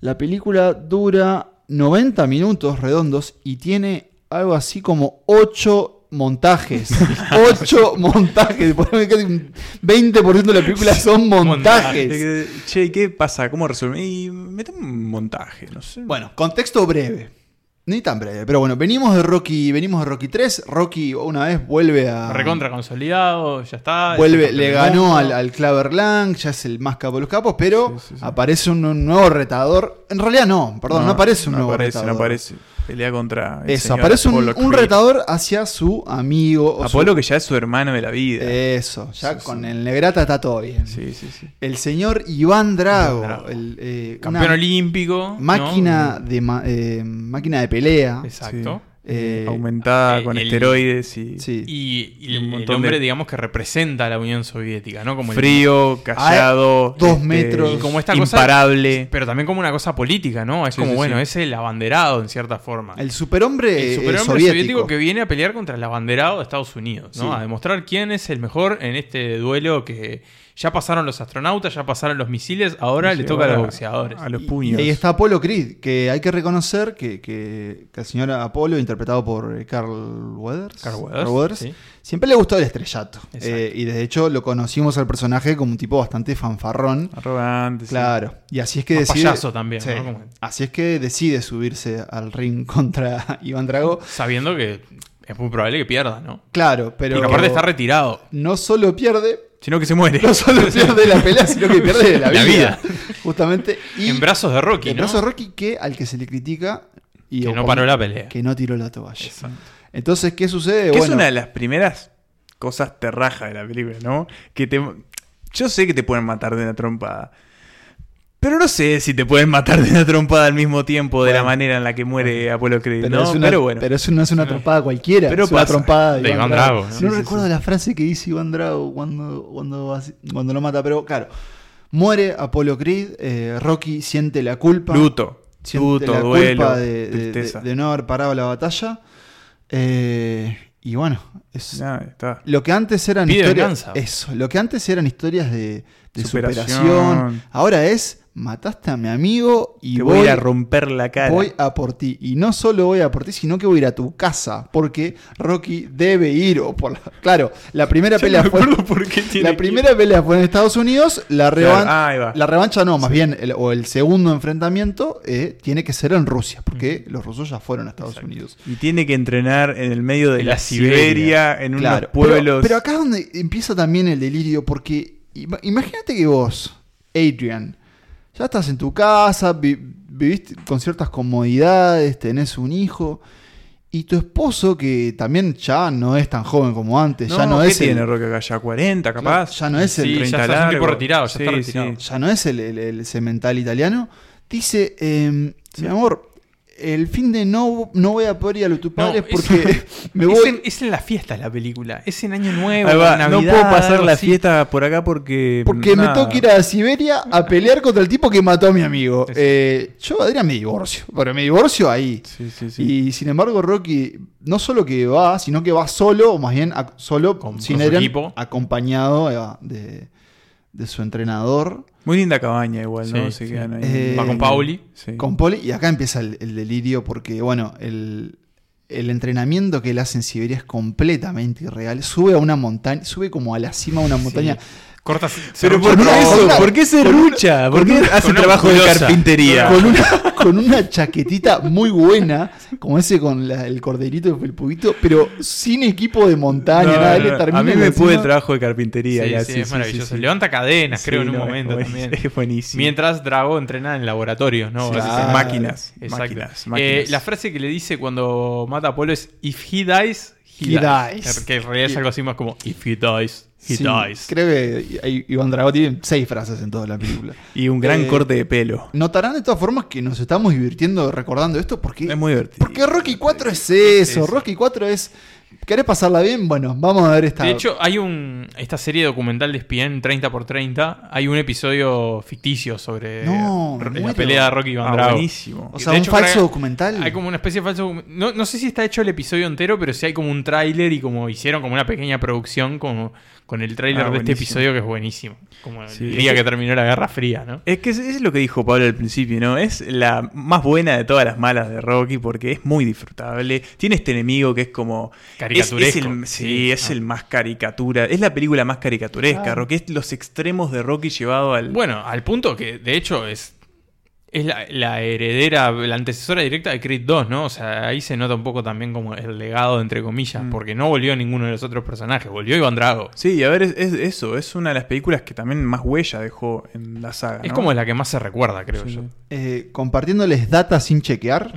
la película dura 90 minutos redondos y tiene algo así como 8 montajes. 8 montajes. Por ahí casi un 20% de la película son montajes. Che, ¿qué pasa? ¿Cómo resuelve? Y mete un montaje, no sé. Bueno, contexto breve. Ni tan breve, pero bueno, venimos de Rocky, venimos de Rocky 3. Rocky una vez vuelve a. Recontra consolidado, ya está. Vuelve, le ganó al, al Claver Lang, ya es el más capo de los capos, pero Sí, sí, sí. aparece un, un nuevo retador. En realidad no, perdón, no, aparece un no nuevo aparece, retador. No aparece. Pelea contra. el Eso, señor aparece un, retador hacia su amigo. o su- Apolo, que ya es su hermano de la vida. Eso, ya Sí, con sí. el Negrata está todo bien. Sí, sí, sí. El señor Iván Drago, Iván Drago. el, eh, Campeón olímpico. ¿no? máquina, de ma- eh, máquina de pelea. Exacto. Eh, Aumentada eh, con el- esteroides y Sí. Y, y Y un el, montón hombre, de- digamos, que representa a la Unión Soviética, ¿no? Como el- frío, callado, dos este, metros. y como esta cosa- imparable. pero también como una cosa política, ¿no? Es Sí, como, sí, bueno, sí. es el abanderado en cierta forma. El superhombre, El superhombre soviético. soviético. que viene a pelear contra el abanderado de Estados Unidos, ¿no? Sí. A demostrar quién es el mejor en este duelo que ya pasaron los astronautas, ya pasaron los misiles, ahora le toca a los boxeadores. A los Y- puños. Y ahí está Apolo Creed, que hay que reconocer que, que- que el señor Apolo, interpretado por eh, Carl Weathers, Carl Weathers, sí. siempre le gustó el estrellato. Eh, y de hecho lo conocimos al personaje como un tipo bastante fanfarrón. Arrogante. sí. Claro. Y así es que Más decide. payaso también, Sí. ¿no? Como- Así es que decide subirse al ring contra Iván Drago. Sabiendo que es muy probable que pierda, ¿no? Claro, pero. Porque aparte está retirado. No solo pierde. Sino que se muere. No solo pierde la pelea, sino que pierde la, La vida. vida. Justamente. Y en brazos de Rocky, en ¿no? brazos de Rocky, que al que se le critica. Y Que no paró la pelea. Que no tiró la toalla. Exacto. Entonces, ¿qué sucede? Que bueno, es una de las primeras cosas terrajas de la película, ¿no? Que te. Yo sé que te pueden matar de una trompada. Pero no sé si te pueden matar de una trompada al mismo tiempo de la Bueno. manera en la que muere Apolo Creed, pero, ¿no? es una, pero bueno. pero eso no es una trompada cualquiera. Pero es una pasa. trompada de, De Iván Drago. Drago, ¿no? No, Sí, sí, recuerdo la frase que dice Iván Drago cuando, cuando, cuando lo mata, pero claro. Muere Apolo Creed, eh, Rocky siente la culpa. Luto. siente Luto, la duelo, culpa de, de- tristeza. de- de no haber parado la batalla. Eh, y bueno, es, está. lo que antes eran Pide historias. venganza. Eso, lo que antes eran historias de, de superación. Superación. ahora es mataste a mi amigo y Te voy, voy a romper la cara. voy a por ti. Y no solo voy a por ti, sino que voy a ir a tu casa. Porque Rocky debe ir. O por la- claro, la primera Yo pelea fue. acuerdo por qué tiene La primera pelea fue en Estados Unidos. La, Claro, revan- ahí va. la revancha no, más bien, el- o el segundo enfrentamiento eh, tiene que ser en Rusia. Porque los rusos ya fueron a Estados Unidos. Y tiene que entrenar en el medio de En la, Siberia, Siberia. en Claro, unos pueblos. Pero, pero acá es donde empieza también el delirio, porque ima- imagínate que vos, Adrian, ya estás en tu casa, vi- viviste con ciertas comodidades, tenés un hijo, y tu esposo, que también ya no es tan joven como antes, no, ya no ¿qué es tiene el, Roque acá? ¿Ya 40 capaz? ya no es el Sí, ya 30 está, es un tipo largo. retirado, ya está retirado. sí. ya no es el, el- el cemental italiano, dice, em, mi amor, el fin de no, no voy a poder ir a los tus No, padres es- porque me Es voy... en, es en la fiesta la película. Es en Año Nuevo. Va, Navidad, no puedo pasar la así. fiesta por acá porque. Porque me nada. tengo que ir a Siberia a pelear contra el tipo que mató a mi amigo. Eh, yo, Adrián, me divorcio. Pero me divorcio ahí. Sí, sí, sí. Y sin embargo, Rocky no solo que va, sino que va solo, o más bien a- solo, Con- sin Adrián, equipo. acompañado de, de su entrenador, Muy linda cabaña igual, ¿no? Sí, Se sí. quedan ahí. Eh, Va con Pauli. Sí. con Poli. Y acá empieza el, el delirio porque, bueno, el, el entrenamiento que él hace en Siberia es completamente irreal. Sube a una montaña, sube como a la cima de una montaña. Corta. Pero ¿por qué eso? una- ¿Por qué se rucha? ¿Por qué hace trabajo de carpintería? con una, con una chaquetita muy buena, como ese con la- el corderito del pubito, pero sin equipo de montaña, No, nada, no, le termina a mí me puede el trabajo de carpintería. Sí, ya, sí, sí, es sí, maravilloso. sí, sí. Levanta cadenas, creo, en un no, es momento también. Es buenísimo. Mientras Drago entrena en laboratorios, ¿no? Sí, Básicamente. máquinas, Exacto. máquinas, Eh, máquinas. la frase que le dice cuando mata a Apolo es: If he dies, he, dies. dies. Que en realidad es algo así más como: If he dies, he Sí, dies. Creo que Iván Drago tiene seis frases en toda la película. Y un gran Eh, corte de pelo. Notarán de todas formas que nos estamos divirtiendo recordando esto porque, Es muy divertido. porque Rocky 4 es eso. eso. Rocky 4 es. ¿Querés pasarla bien? Bueno, vamos a ver esta. De hecho, hay un. Esta serie documental de ESPN 30x30. Hay un episodio ficticio sobre No, la pelea de Rocky y Van Ah, Drago. buenísimo. o de sea, un hecho, falso documental. Hay como una especie de falso. No, no sé si está hecho el episodio entero, pero sí hay como un tráiler y como hicieron como una pequeña producción como con el tráiler Ah, de este episodio que es buenísimo. Como el día que- que terminó la Guerra Fría, ¿no? Es que es, es lo que dijo Pablo al principio, ¿no? Es la más buena de todas las malas de Rocky porque es muy disfrutable. Tiene este enemigo que es como... Es, Caricaturesco. es el, sí, Sí, es ah. el más caricatura. Es la película más caricaturesca, Ah. Rocky. Es los extremos de Rocky llevado al... Bueno, al punto que de hecho es. Es la, la heredera, la antecesora directa de Creed 2, ¿no? O sea, ahí se nota un poco también como el legado, entre comillas, Mm. porque no volvió ninguno de los otros personajes, volvió Iván Drago. Sí, y a ver, es, es eso. Es una de las películas que también más huella dejó en la saga. Es como la que más se recuerda, creo Sí. yo. Eh, compartiéndoles data sin chequear.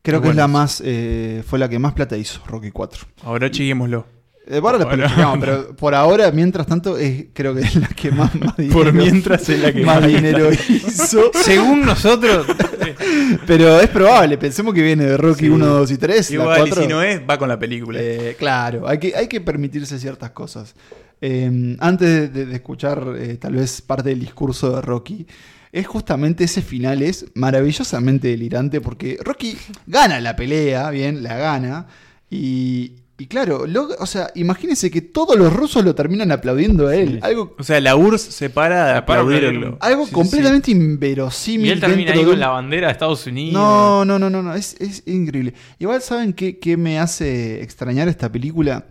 Creo que es la más. eh, fue la que más plata hizo, Rocky 4. Ahora chequémoslo. Eh, ahora Bueno. chequeamos, pero por ahora, mientras tanto, es, creo que es la que más, más dinero, Por mientras es la que más más dinero hizo. Según nosotros, Pero es probable, pensemos que viene de Rocky Sí. 1, 2 y 3. la Igual, y 4. si no es, va con la película. Eh, claro, hay que, hay que permitirse ciertas cosas. Eh, antes de, de escuchar eh, tal vez parte del discurso de Rocky, es justamente ese final es maravillosamente delirante porque Rocky gana la pelea, bien, la gana, y, y claro, lo- o sea, imagínense que todos los rusos lo terminan aplaudiendo a él, Sí. algo, O sea, la URSS se para de aplaudirlo. algo Sí, sí, completamente y inverosímil. él termina ahí con un- la bandera de Estados Unidos. No, no, no, no, no. Es, es increíble. Igual saben qué, qué me hace extrañar esta película.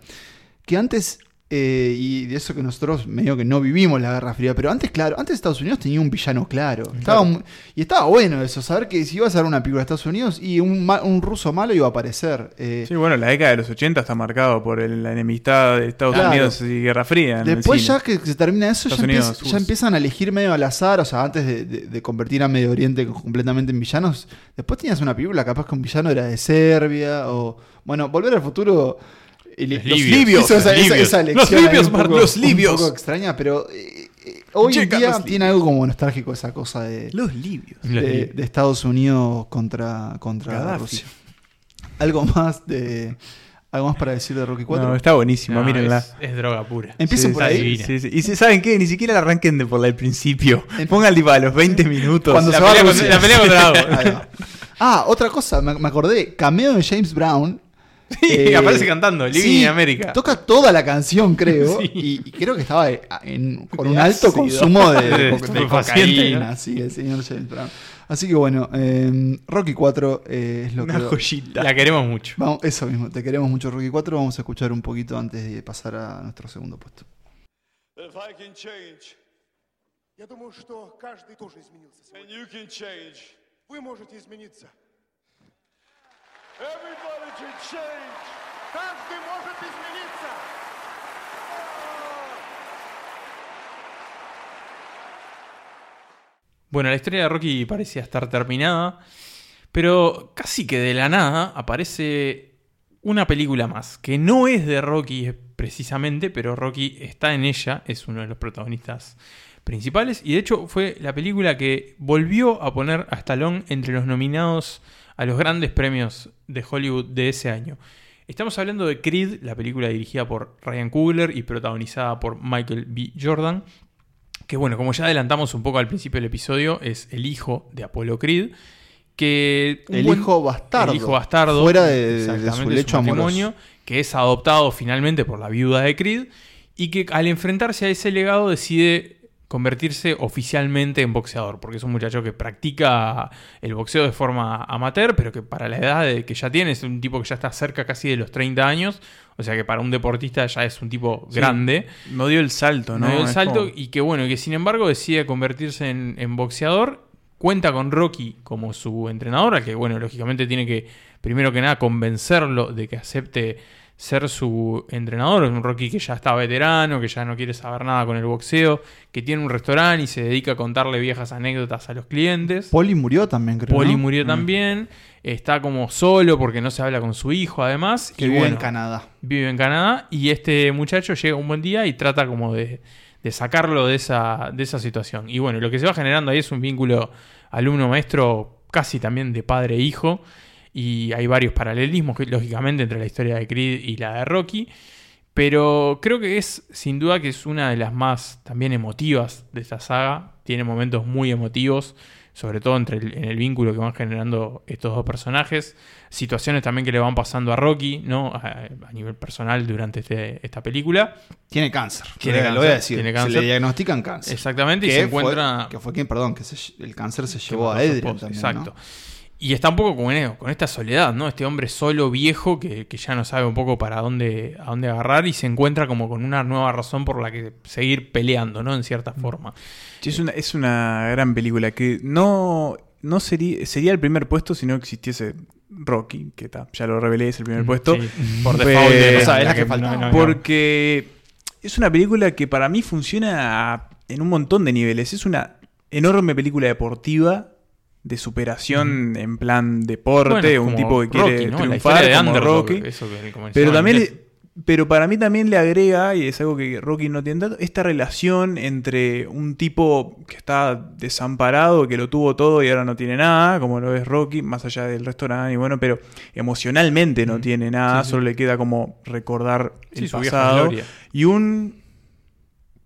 Que antes, eh, y de eso que nosotros medio que no vivimos la Guerra Fría, pero antes, claro, antes Estados Unidos tenía un villano claro. Estaba y estaba bueno eso, saber que si ibas a ver una película de Estados Unidos y un, un ruso malo iba a aparecer. Eh, Sí, bueno, la década de los 80 está marcado por el- la enemistad de Estados Claro. Unidos y Guerra Fría. Después ya que se termina eso, ya, Estados Unidos, empieza- ya URSS. empiezan a elegir medio al azar, o sea, antes de, de- de convertir a Medio Oriente completamente en villanos, después tenías una película capaz que un villano era de Serbia, o bueno, Volver al Futuro... Los libios, esa, libios. esa Los elección libios, un Mark, poco- los libios. Un poco extraña, pero eh, eh, hoy en día tiene algo como nostálgico esa cosa de, Los libios. Los de, libios. de Estados Unidos contra, contra. Rusia. Algo más de... ¿Algo más para decir de Rocky 4? No, está buenísima, No, mírenla. Es, es droga pura. Empiecen Sí, por ahí. divina. Sí, sí. Y si saben qué, ni siquiera la arranquen de por la del principio. En- Pongan tipo a los 20 minutos. Cuando La se va a pelea con- Rusia. la pelea contra va. Ah, otra cosa, me, me acordé, cameo de James Brown. Sí, Eh, aparece cantando, Living sí, in America. Toca toda la canción, creo. Sí. y, y creo que estaba eh, en- con De un alto ácido. consumo de, De de, estupefaciente, cocaína. ¿no? Sí, el señor James Brown. Así que bueno, eh, Rocky 4 eh, es lo Una que. joyita. La queremos mucho. Vamos, eso mismo, te queremos mucho Rocky 4. Vamos a escuchar un poquito antes de pasar a nuestro segundo puesto. If I can change, Я думаю, что каждый тоже изменился and сегодня. you can change. Вы можете измениться. Everybody can change. Каждый может измениться. Bueno, la historia de Rocky parecía estar terminada, pero casi que de la nada aparece una película más, que no es de Rocky precisamente, pero Rocky está en ella, es uno de los protagonistas principales, y de hecho fue la película que volvió a poner a Stallone entre los nominados a los grandes premios de Hollywood de ese año. Estamos hablando de Creed, la película dirigida por Ryan Coogler y protagonizada por Michael B. Jordan, que bueno, como ya adelantamos un poco al principio del episodio, es el hijo de Apolo Creed, que un El buen- hijo bastardo. el hijo bastardo, Fuera de, su lecho matrimonio, amoroso. que es adoptado finalmente por la viuda de Creed y que al enfrentarse a ese legado decide convertirse oficialmente en boxeador, porque es un muchacho que practica el boxeo de forma amateur, pero que para la edad que ya tiene es un tipo que ya está cerca casi de los 30 años, o sea que para un deportista ya es un tipo Sí. grande. No dio el salto, ¿no? No dio el salto como- y que bueno, que sin embargo decide convertirse en, en boxeador. Cuenta con Rocky como su entrenador, al que bueno, lógicamente tiene que, primero que nada, convencerlo de que acepte ser su entrenador. Es un Rocky que ya está veterano, que ya no quiere saber nada con el boxeo, que tiene un restaurante y se dedica a contarle viejas anécdotas a los clientes. Poli murió también, creo. Poli ¿no? murió también. Está como solo porque no se habla con su hijo, además. Que y vive bueno, en Canadá. vive en Canadá y este muchacho llega un buen día y trata como de, de sacarlo de esa, de esa situación. Y bueno, lo que se va generando ahí es un vínculo alumno-maestro casi también de padre e hijo y hay varios paralelismos, lógicamente, entre la historia de Creed y la de Rocky. Pero creo que es, sin duda, que es una de las más también emotivas de esta saga. Tiene momentos muy emotivos, sobre todo entre el- en el vínculo que van generando estos dos personajes. Situaciones también que le van pasando a Rocky, ¿no? A, a nivel personal durante este- esta película. Tiene cáncer. Tiene Lo- cáncer, Lo voy a decir. tiene Se le diagnostican cáncer. Exactamente, y se fue- encuentra. que fue quien, perdón, que se- el cáncer se llevó a también. Exacto. ¿no? Y está un poco con, eh, con esta soledad, ¿no? Este hombre solo, viejo, que, que ya no sabe un poco para dónde, a dónde agarrar y se encuentra como con una nueva razón por la que seguir peleando, ¿no? En cierta forma. Sí, es, una, es una gran película que no, no sería, sería el primer puesto si no existiese Rocky, que ta, ya lo revelé, es el primer puesto. Mm, Sí, por Pues, default. de- o sea, es la que no- no- Porque es una película que para mí funciona en un montón de niveles. Es una enorme película deportiva de superación en plan deporte, Bueno, un tipo que Rocky, quiere triunfar de como Rocky. eso que comenzó Pero también le- pero para mí también le agrega, y es algo que Rocky no tiene tanto, esta relación entre un tipo que está desamparado, que lo tuvo todo y ahora no tiene nada, como lo es Rocky, más allá del restaurante, y bueno, pero emocionalmente no tiene nada, Sí, sí. solo le queda como recordar Sí, el pasado. Y un,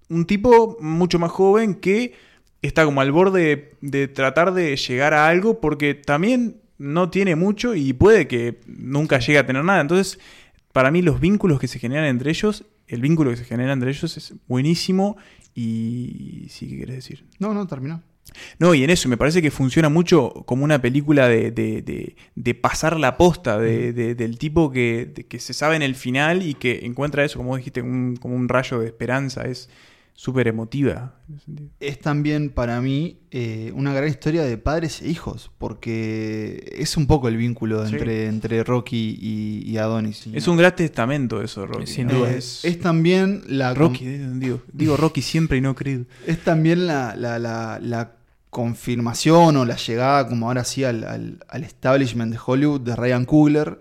un tipo mucho más joven que está como al borde de tratar de llegar a algo porque también no tiene mucho y puede que nunca llegue a tener nada. Entonces, para mí los vínculos que se generan entre ellos, el vínculo que se genera entre ellos es buenísimo y... Sí, ¿qué quieres decir? No, no, terminó. No, y en eso me parece que funciona mucho como una película de, de- de- de pasar la posta, de- de- del tipo que, que se sabe en el final y que encuentra eso, como dijiste, un- como un rayo de esperanza. Es súper emotiva. en ese sentido. Es también para mí eh, una gran historia de padres e hijos, porque es un poco el vínculo Sí. entre, entre Rocky y, y Adonis. Es un gran testamento eso, Rocky. Sin ¿no? duda. Es, Es también la Rocky, eh, digo, digo Rocky siempre y no Creed. Es también la, la- la- la confirmación o la llegada, como ahora sí, al, al- al establishment de Hollywood de Ryan Coogler,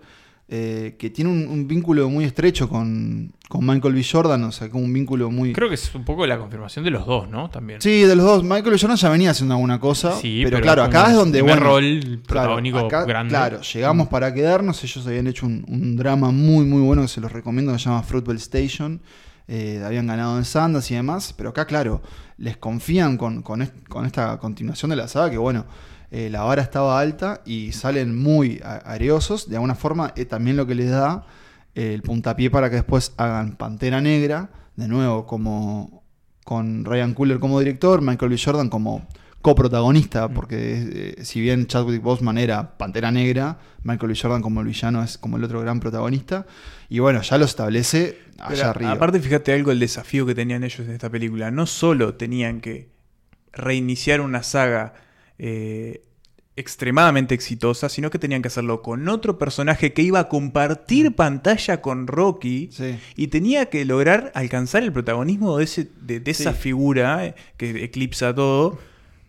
eh, que tiene un, un vínculo muy estrecho con, con Michael B. Jordan, o sea, que un vínculo muy... Creo que es un poco la confirmación de los dos, ¿no? También. Sí, de los dos. Michael B. Jordan ya venía haciendo alguna cosa, Sí, pero, pero claro, acá es donde... primer bueno, rol claro, protagónico acá, grande. Claro, llegamos para quedarnos. Ellos habían hecho un, un drama muy, muy bueno que se los recomiendo, que se llama Fruitvale Station. Eh, habían ganado en Sundance y demás, pero acá, claro, les confían con, con, est- con esta continuación de la saga que, bueno, eh, la vara estaba alta y salen muy areosos. De alguna forma, eh, también lo que les da eh, el puntapié para que después hagan Pantera Negra, de nuevo, como con Ryan Coogler como director, Michael B. Jordan como coprotagonista, porque eh, si bien Chadwick Boseman era Pantera Negra, Michael B. Jordan como el villano es como el otro gran protagonista. Y bueno, ya lo establece allá Pero, arriba. Aparte, fíjate algo el desafío que tenían ellos en esta película. No solo tenían que reiniciar una saga eh, extremadamente exitosa, sino que tenían que hacerlo con otro personaje que iba a compartir pantalla con Rocky Sí. y tenía que lograr alcanzar el protagonismo de, ese, de, de esa Sí. figura eh, que eclipsa todo.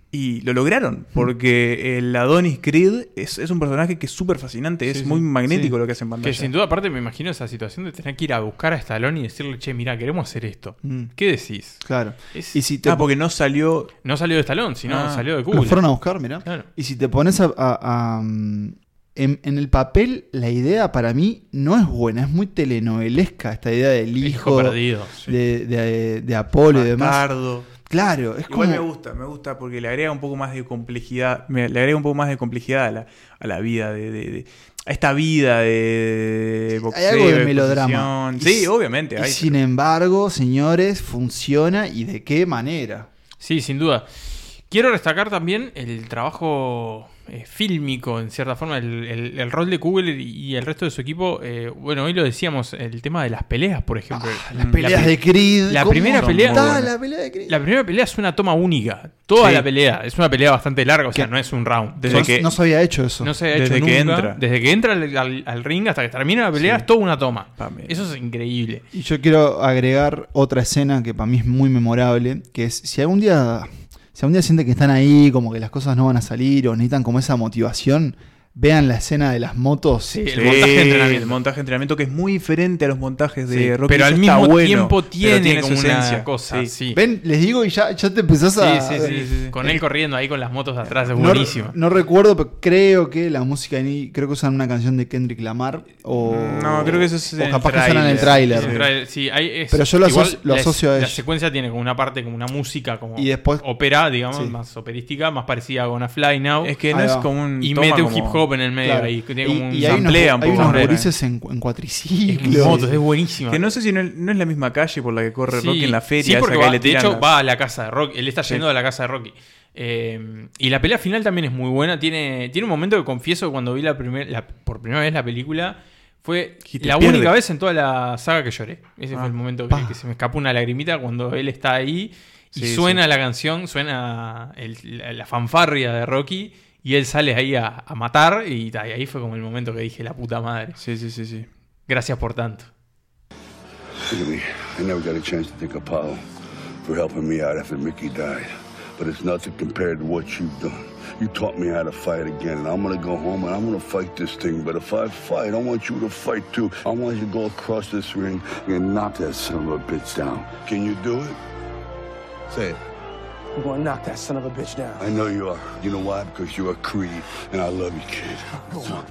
Y lo lograron, porque el Adonis Creed es, es un personaje que es súper fascinante, es Sí, muy sí. magnético Sí. lo que hace en pantalla. Que sin duda, aparte, me imagino esa situación de tener que ir a buscar a Stallone y decirle, che, mira, queremos hacer esto. Mm, ¿Qué decís? claro. Es- Y si te Ah, porque no salió No salió de Stallone, sino Ah. salió de lo Google. fueron a buscar, mira. Claro. Y si te pones a. a- a, mm, en, en el papel, la idea para mí no es buena, es muy telenovelesca esta idea del El hijo, hijo perdido. de, de- de Apolo y demás. Claro, es Igual como. me gusta, me gusta porque le agrega un poco más de complejidad, me- le agrega un poco más de complejidad a la, a la vida de, de- de- a esta vida de boxeo. algo de de melodrama. Y Sí, obviamente. Y hay, sin embargo, señores, funciona y de qué manera. Sí, sin duda. Quiero destacar también el trabajo eh, fílmico, en cierta forma, el, el- el rol de Google y el resto de su equipo. eh, bueno, hoy lo decíamos, el tema de las peleas, por ejemplo. Las Mm. peleas La de Creed. la ¿cómo primera pelea- buena. la pelea de Creed? La primera pelea es una toma única. Toda Sí. la pelea. Es una pelea bastante larga, o sea, Que- no es un round. Desde no, que- no se había hecho eso. No se ha hecho Desde que nunca. entra. Desde que entra al, al- al ring hasta que termina la pelea Sí. es toda una toma. Eso es increíble. Y yo quiero agregar otra escena que para mí es muy memorable, que es si algún día, si algún día sienten que están ahí, como que las cosas no van a salir o necesitan como esa motivación, vean la escena de las motos. Sí, el Sí, montaje de entrenamiento. el montaje de entrenamiento que es muy diferente a los montajes de Sí, Rocky. pero eso al mismo bueno, tiempo tiene, su como una cosa. Sí. Sí. Ven, les digo y ya, ya te empezás Sí, a... sí, sí, sí. Con él corriendo ahí con las motos de atrás es No, buenísimo. no recuerdo, pero creo que la música ahí, creo que usan una canción de Kendrick Lamar o... No, creo que eso es o en el capaz que suena en el tráiler. Sí, es- Pero yo lo igual asocio- lo la- asocio a La ello. secuencia tiene como una parte, como una música, como Y después- ópera, digamos, Sí. más operística, más parecida a Gonna Fly Now. Es que no es como un. y mete un hip hop en el medio Claro. ahí. que tiene Y, como un y hay unos, un hay en, en en cuatriciclos. motos, es buenísima. Que no sé si no, no es la misma calle por la que corre Sí, Rocky en la feria. Sí, porque que va- le de hecho las- va a la casa de Rocky. Él está Sí. yendo a la casa de Rocky. Eh, y la pelea final también es muy buena. Tiene, tiene un momento que confieso que cuando vi la, primer, la- por primera vez la película. Fue Y la pierde. única vez en toda la saga que lloré. Ese Ah. fue el momento que, se me escapó una lagrimita cuando él está ahí y Sí, suena sí. la canción, suena el- la, la fanfarria de Rocky y él sale ahí a, a matar y, y ahí fue como el momento que dije, la puta madre. Sí, sí, sí, sí. Gracias por tanto. Look at me. I never got a chance to thank Apollo for helping me out after Mickey died. But it's nothing compared to what you've done. You taught me how to fight again, and I'm gonna go home and I'm gonna fight this thing. But if I fight, I want you to fight too. I want you to go across this ring and knock that son of a bitch down. Can you do it? Say it. I'm gonna knock that son of a bitch down. I know you are. You know why? Because you're a Creed, and I love you, kid. So,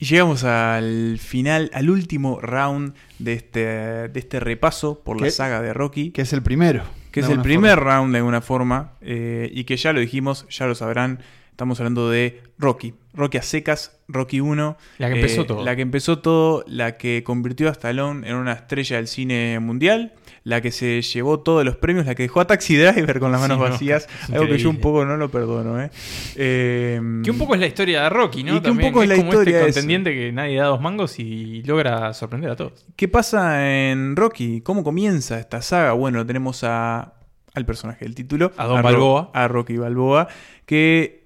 Y llegamos al final, al último round de este, de este repaso por la saga de Rocky. Que es el primero. que es el primer forma. round de alguna forma, eh, y que ya lo dijimos, ya lo sabrán, estamos hablando de Rocky. Rocky a secas, Rocky 1. La que empezó todo. La que empezó todo, la que convirtió a Stallone en una estrella del cine mundial, la que se llevó todos los premios, la que dejó a Taxi Driver con las manos Sí, no, vacías, algo que yo un poco no lo perdono. ¿eh? Eh, Que un poco es la historia de Rocky, ¿no? Y que un poco es la como historia este contendiente que nadie da dos mangos y logra sorprender a todos. ¿Qué pasa en Rocky? ¿Cómo comienza esta saga? Bueno, tenemos a, al personaje del título, A Don Balboa. a Rocky Balboa, que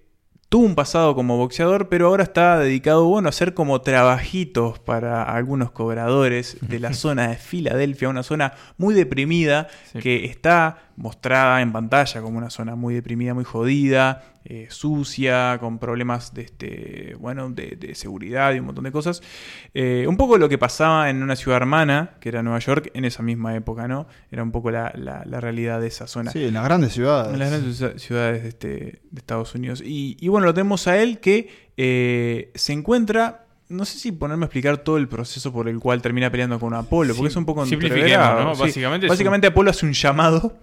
tuvo un pasado como boxeador, pero ahora está dedicado bueno, a hacer como trabajitos para algunos cobradores de la zona de Filadelfia, una zona muy deprimida Sí. que está mostrada en pantalla como una zona muy deprimida, muy jodida, eh, sucia, con problemas de este, bueno, de, de seguridad y un montón de cosas. Eh, un poco lo que pasaba en una ciudad hermana, que era Nueva York, en esa misma época, ¿no? Era un poco la, la- la realidad de esa zona. Sí, en las grandes ciudades. En las grandes ciu- ciudades de, este, de Estados Unidos. Y, y bueno, lo tenemos a él que eh, se encuentra no sé si ponerme a explicar todo el proceso por el cual termina peleando con Apolo, porque Sí, es un poco entreverado, ¿no? sí. Básicamente Básicamente Apolo hace un llamado,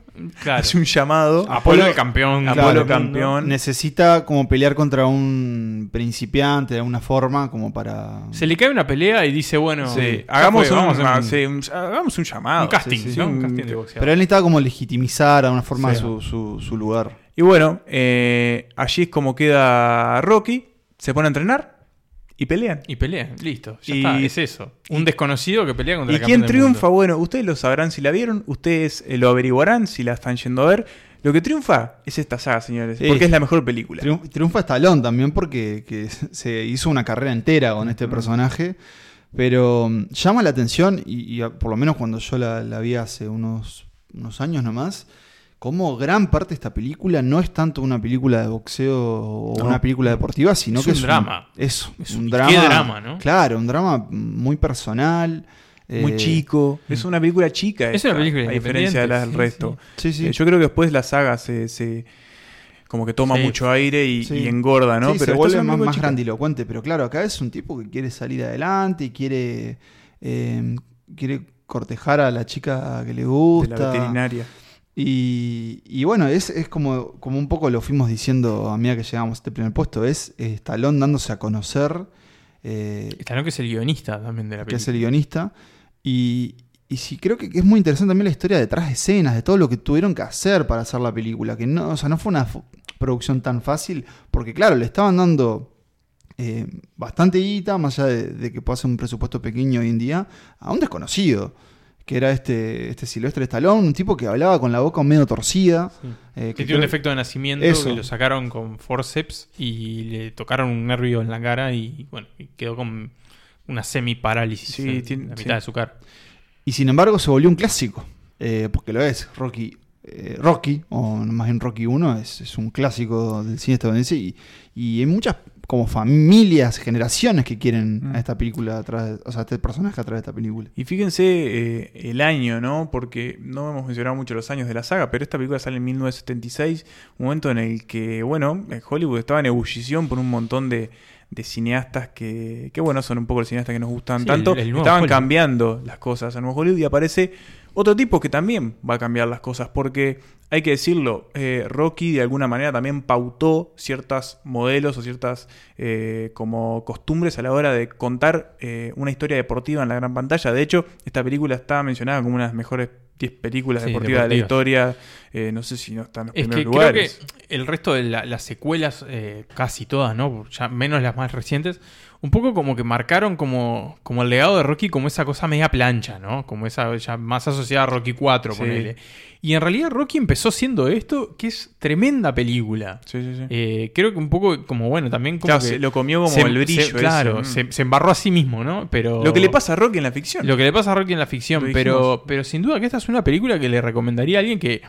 Claro. hace un llamado. Apolo el campeón. Apolo campeón. Necesita como pelear contra un principiante de alguna forma, como para. Se le cae una pelea y dice, bueno, Sí, hagamos, fue, un, vamos a un- sí, un- hagamos un llamado. un casting, sí, sí, ¿no? un- Un casting de boxeo. Pero él necesitaba como legitimizar de alguna forma Sí. su, su, su lugar. Y bueno, eh, allí es como queda Rocky, se pone a entrenar y pelean. Y pelean, listo. Ya Y- está, es eso. Un desconocido que pelea contra ¿Y el campeón quién triunfa? mundo. Bueno, ustedes lo sabrán si la vieron, ustedes eh, lo averiguarán si la están yendo a ver. Lo que triunfa es esta saga, señores, Sí. porque es la mejor película. Triunf- triunfa Stallone también porque que se hizo una carrera entera con este personaje. Pero mm, llama la atención, y, por lo menos cuando yo la, la vi hace unos, unos años nomás, como gran parte de esta película no es tanto una película de boxeo o No. una película deportiva, sino Es que un es drama. eso, Es un un- drama. qué drama, ¿no? Claro, un drama muy personal. Muy eh, chico. Es una película chica. Es esta, una película A diferencia de del sí, resto. Sí, sí. Eh, yo creo que después la saga se, se- como que toma Sí. mucho aire y, Sí. y engorda, ¿no? Sí, se es vuelve más, más grandilocuente, pero claro, acá es un tipo que quiere salir adelante y quiere, eh, quiere cortejar a la chica que le De gusta. la veterinaria. Y, y bueno, es, es como, como un poco lo fuimos diciendo a medida que llegamos a este primer puesto, es Stallone dándose a conocer, eh, Stallone que es el guionista también de la que es película. el guionista, y, y sí creo que es muy interesante también la historia detrás de escenas, de todo lo que tuvieron que hacer para hacer la película, que no, o sea, no fue una producción tan fácil, porque claro, le estaban dando eh, bastante guita, más allá de, de que pueda ser un presupuesto pequeño hoy en día, a un desconocido, que era este, este Silvestre Stallone, un tipo que hablaba con la boca medio torcida. eh, Que que tiene un defecto de nacimiento Eso. que lo sacaron con forceps y le tocaron un nervio en la cara y bueno, y quedó con una semi-parálisis Sí, en tiene- la sí. mitad de su cara. Y sin embargo se volvió un clásico, eh, porque lo es. Rocky, eh, Rocky, o más bien Rocky 1, es, es un clásico del cine estadounidense y, y hay muchas como familias, generaciones que quieren Mm. a esta película, a través, o sea, a este personaje a través de esta película. Y fíjense eh, el año, ¿no? Porque no hemos mencionado mucho los años de la saga, pero esta película sale en 1976, un momento en el que, bueno, Hollywood estaba en ebullición por un montón de, de cineastas que, que, bueno, son un poco los cineastas que nos gustan Sí, tanto. el- el nuevo Estaban Hollywood. cambiando las cosas en nuevo Hollywood y aparece otro tipo que también va a cambiar las cosas, porque hay que decirlo, eh, Rocky de alguna manera también pautó ciertos modelos o ciertas eh, como costumbres a la hora de contar eh, una historia deportiva en la gran pantalla. De hecho, esta película está mencionada como una de las mejores 10 películas Sí, deportivas, de la historia. Eh, no sé si no está en los Es que primeros creo lugares. que el resto de la- las secuelas, eh, casi todas, ¿no? Ya menos las más recientes, un poco como que marcaron como, como el legado de Rocky como esa cosa media plancha, ¿no? Como esa ya más asociada a Rocky 4, Sí. ponele. Y en realidad Rocky empezó siendo esto, que es tremenda película. Sí, sí, sí. Eh, creo que un poco como, bueno, también como Claro, que se lo comió como se- el brillo. se- claro, ese, se, se embarró a sí mismo, ¿no? Pero Lo que le pasa a Rocky en la ficción. lo que le pasa a Rocky en la ficción, pero, pero sin duda que esta es una película que le recomendaría a alguien que,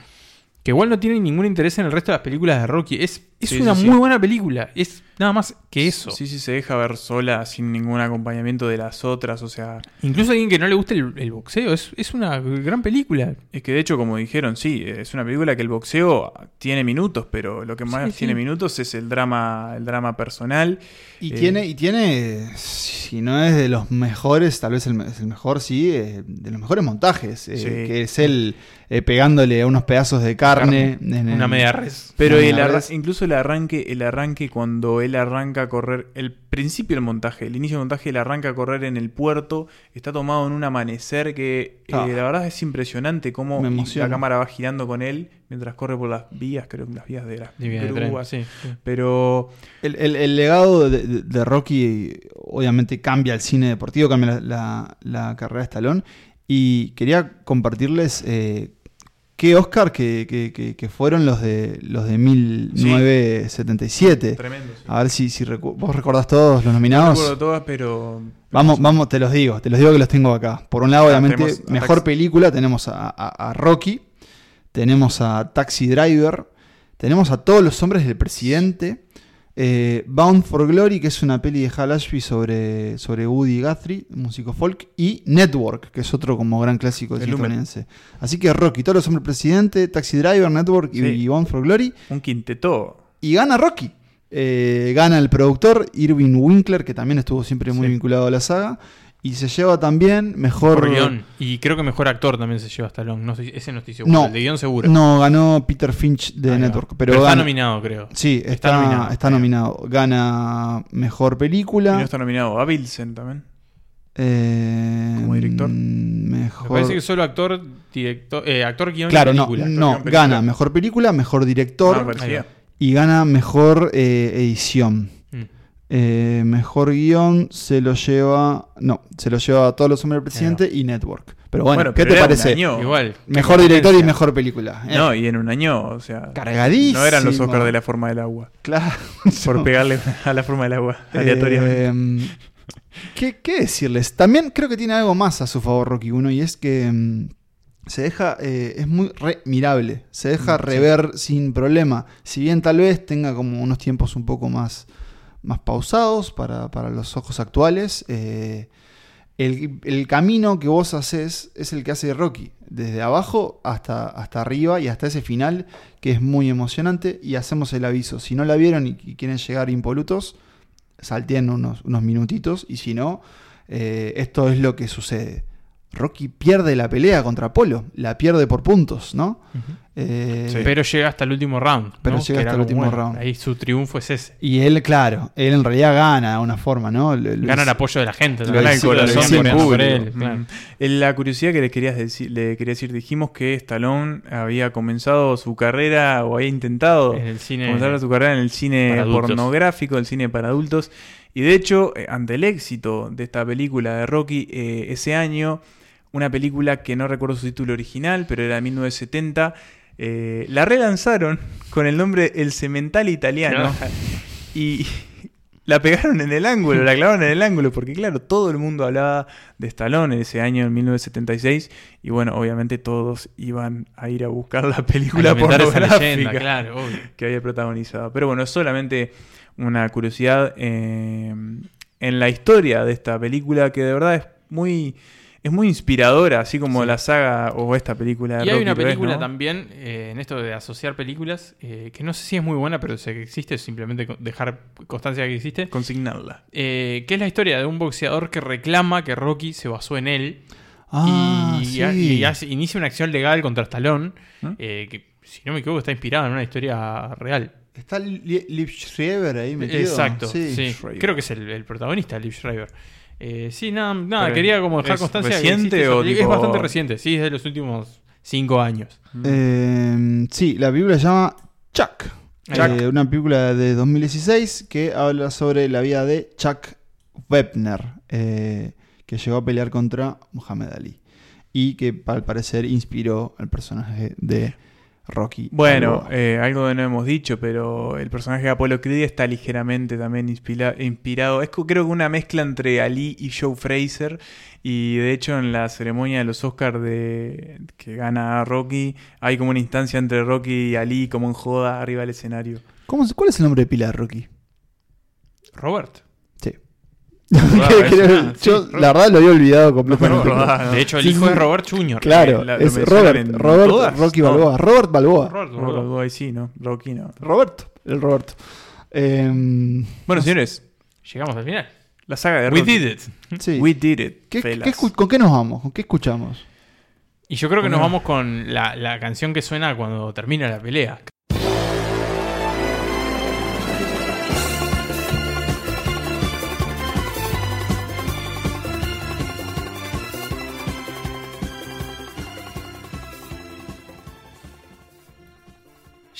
que igual no tiene ningún interés en el resto de las películas de Rocky. Es, es Sí, una sí, muy sí. buena película. Es nada más que eso. Sí, sí, se deja ver sola, sin ningún acompañamiento de las otras. O sea, Incluso a alguien que no le guste el, el boxeo. Es, es una gran película. es que de hecho, como dijeron, sí, es una película que el boxeo tiene minutos, pero lo que más Sí, sí. tiene minutos es el drama, el drama personal. Y Eh, tiene, y tiene, si no es de los mejores, tal vez el, es el mejor, sí, eh, de los mejores montajes, eh, que es él eh, pegándole a unos pedazos de carne. Una media res. Pero Una el media arra- res. incluso el arranque, el arranque cuando él arranca a correr, el principio del montaje, el inicio del montaje, él arranca a correr en el puerto, está tomado en un amanecer que eh, Ah. la verdad es impresionante cómo la cámara va girando con él mientras corre por las vías, creo que las vías de las grúas. sí, sí. Pero El, el- el legado de, de- de Rocky obviamente cambia el cine deportivo, cambia la, la- la carrera de Stallone. Y quería compartirles eh, qué Oscar que, que- que- que fueron los de los de 1977. tremendo. sí. A ver si, si recu- vos recordás todos los No nominados. recuerdo todas, pero Vamos, vamos, te los digo, te los digo que los tengo acá. Por un lado, Ah, obviamente, a mejor película, tenemos a, a- a Rocky, tenemos a Taxi Driver, tenemos a todos los hombres del presidente, eh, Bound for Glory, que es una peli de Hal Ashby sobre, sobre Woody Guthrie, músico folk, y Network, que es otro como gran clásico estadounidense. Así que Rocky, todos los hombres presidente, Taxi Driver, Network y, Sí. y Bound for Glory, un quinteto. y gana Rocky. Eh, gana el productor Irving Winkler, que también estuvo siempre muy Sí. vinculado a la saga. Y se lleva también mejor. Por guion. Y creo que mejor actor también se lleva Stallone. No ese no estoy seguro. No, el de guion seguro. No, ganó Peter Finch de Ahí. Network. Pero, está gana- nominado, creo. Sí, está, Está nominado. está nominado. Gana mejor Y película. no está nominado a Bilsen también. eh, como director. Me Mejor. parece que solo actor, director, eh, actor, guion y Claro, no, película. no, Actor, guion, gana mejor película, mejor director Ah, parecía. y gana mejor eh, edición. Mm. Eh, mejor guion se lo lleva. No, se lo lleva a todos los hombres del presidente y Network. Pero bueno, Bueno, ¿qué pero te parece? año. Igual. Mejor director y mejor película. Eh, No, y en un año, o sea. Cargadísimo. No eran los Oscars de la forma del agua. Claro. Por pegarle a la forma del agua, aleatoriamente. Eh, ¿qué, qué decirles? También creo que tiene algo más a su favor Rocky 1 y es que mm, se deja, eh, es muy re mirable, se deja rever sin problema. Si bien tal vez tenga como unos tiempos un poco más, más pausados para, para los ojos actuales, eh, el, el camino que vos haces es el que hace Rocky, desde abajo hasta, hasta arriba y hasta ese final que es muy emocionante y hacemos el aviso. Si no la vieron y, quieren llegar impolutos, salteen unos, unos minutitos y si no, eh, esto es lo que sucede. Rocky pierde la pelea contra Apolo, la pierde por puntos, ¿no? Eh, Sí. Pero llega hasta el último round. Pero ¿no? llega hasta el último bueno, round. Ahí su triunfo es ese. Y él, claro, él en realidad gana de una forma, ¿no? Lo- lo Gana el apoyo de la gente. Lo ¿no? Gana el corazón hicimos por él, claro. La curiosidad que le, querías decir, le quería decir, dijimos que Stallone había comenzado su carrera o había intentado En el cine. comenzar su carrera en el cine pornográfico, el cine para adultos. Y de hecho, eh, ante el éxito de esta película de Rocky, eh, ese año, una película que no recuerdo su título original, pero era de 1970, eh, la relanzaron con el nombre El Cemental Italiano. y la pegaron en el ángulo, la clavaron en el ángulo, porque claro, todo el mundo hablaba de Stallone en ese año, en 1976, y bueno, obviamente todos iban a ir a buscar la película pornográfica leyenda, claro, que había protagonizado. Pero bueno, es solamente una curiosidad eh, en la historia de esta película que de verdad es muy es muy inspiradora, así como Sí. la saga o esta película de Y hay una película ¿no? también, eh, en esto de asociar películas, eh, que no sé si es muy buena, pero sé que existe, simplemente dejar constancia de que existe, Consignarla. eh, que es la historia de un boxeador que reclama que Rocky se basó en él Ah, y, sí. y hace- inicia una acción legal contra Stallone, ¿Mm? eh, que si no me equivoco está inspirada en una historia real. Está Li- Liv Schreiber ahí metido. Exacto, sí. Creo que es el, el protagonista, Liv Schreiber. Eh, sí, nada, quería como dejar ¿es constancia de que reciente esa o tipo- Es bastante reciente, sí, es de los últimos cinco años. Eh, sí, la película se llama Chuck. Chuck. Eh, una película de 2016 que habla sobre la vida de Chuck Webner, eh, que llegó a pelear contra Muhammad Ali. Y que al parecer inspiró al personaje de Rocky. Bueno, Balboa. eh, algo que no hemos dicho, pero el personaje de Apollo Creed está ligeramente también inspira- inspirado. Es creo que una mezcla entre Ali y Joe Fraser. Y de hecho, en la ceremonia de los Oscars de, que gana Rocky, hay como una instancia entre Rocky y Ali, como en joda arriba del escenario. ¿Cómo ¿Cuál es el nombre de pila de Rocky? Robert. Creo- yo, sí, la verdad, lo había olvidado completamente. No, no, no. De hecho, el Sí, hijo sí. es Robert Jr. Claro, Eh, la- es Robert, en Robert todas, Rocky ¿no? Balboa. Robert Balboa. Robert, Robert. ahí sí, ¿no? Rocky no. Roberto, el Roberto. Em, Bueno, señores, Llegamos al final. la saga de We Rocky. did it. sí. We did it. ¿Qué- fellas. qué escu- ¿Con qué nos vamos? ¿Con qué escuchamos? Y yo creo que nos vamos con la, la canción que suena cuando termina la pelea.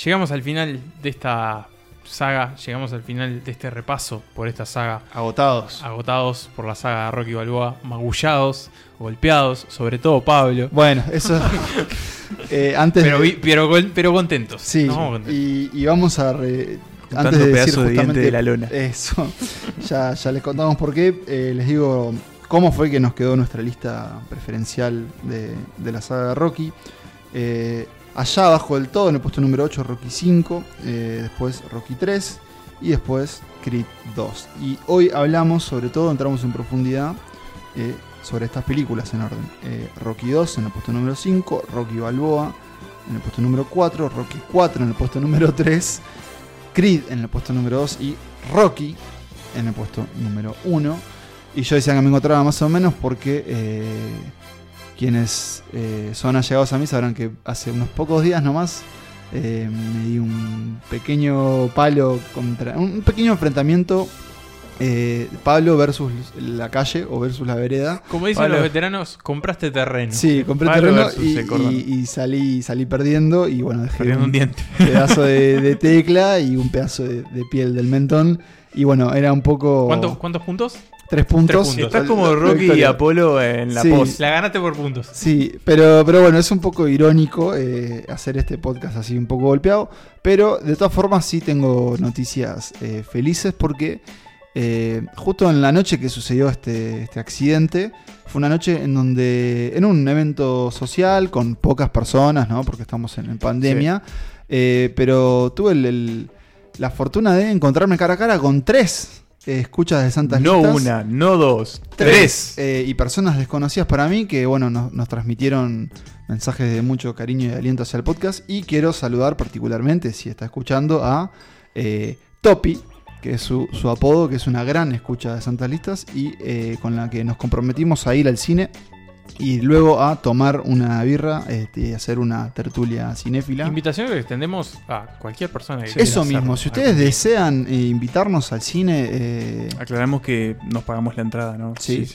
Llegamos al final de esta saga, llegamos al final de este repaso por esta saga Agotados. agotados por la saga de Rocky Balboa, magullados, golpeados, sobre todo Pablo. Bueno, eso. eh, antes Pero, de- pero, pero contentos. Sí, Nos vamos contentos. y, y vamos a. re- antes de decir de diente justamente de la lona. Eso, ya, ya les contamos por qué. eh, les digo cómo fue que nos quedó nuestra lista preferencial de, de la saga de Rocky. Eh, allá abajo del todo, en el puesto número 8, Rocky 5. eh, después Rocky 3. Y después Creed 2. Y hoy hablamos, sobre todo, entramos en profundidad eh, sobre estas películas en orden. Eh, Rocky 2 en el puesto número 5, Rocky Balboa en el puesto número 4, Rocky 4 en el puesto número 3 Creed en el puesto número 2 y Rocky en el puesto número 1. Y yo decía que me encontraba más o menos porque eh, quienes eh, son allegados a mí sabrán que hace unos pocos días nomás eh, me di un pequeño palo contra. un pequeño enfrentamiento. eh, Pablo versus la calle o versus la vereda. Como dicen Pablo. los veteranos, compraste terreno. Sí, compré Pablo terreno y, salí, salí perdiendo y bueno, dejé Perdiendo un diente. pedazo de, de tecla y un pedazo de, de piel del mentón. Y bueno, era un poco... ¿Cuántos, ¿Cuántos puntos? Tres puntos. puntos. Estás como Rocky y. Apolo en la Sí. post. La ganaste por puntos. Sí, pero, pero bueno, es un poco irónico eh, hacer este podcast así un poco golpeado. Pero de todas formas sí tengo noticias eh, felices porque eh, justo en la noche que sucedió este, este accidente, fue una noche en donde, en un evento social con pocas personas, ¿no? Porque estamos en, en pandemia, eh, pero tuve el- el- la fortuna de encontrarme cara a cara con tres escuchas de Santas No Listas. una, no dos, tres. eh, y personas desconocidas para mí que, bueno, nos, nos transmitieron mensajes de mucho cariño y aliento hacia el podcast. Y quiero saludar particularmente, si está escuchando, a eh, Topi, que es su, su apodo, que es una gran escucha de Santas Listas y eh, con la que nos comprometimos a ir al cine y luego a tomar una birra este, y hacer una tertulia cinéfila. Invitación que extendemos a cualquier persona que quiera Eso mismo, si ustedes Algún desean eh, invitarnos al cine, eh, Aclaramos que nos pagamos la entrada, ¿no? Sí.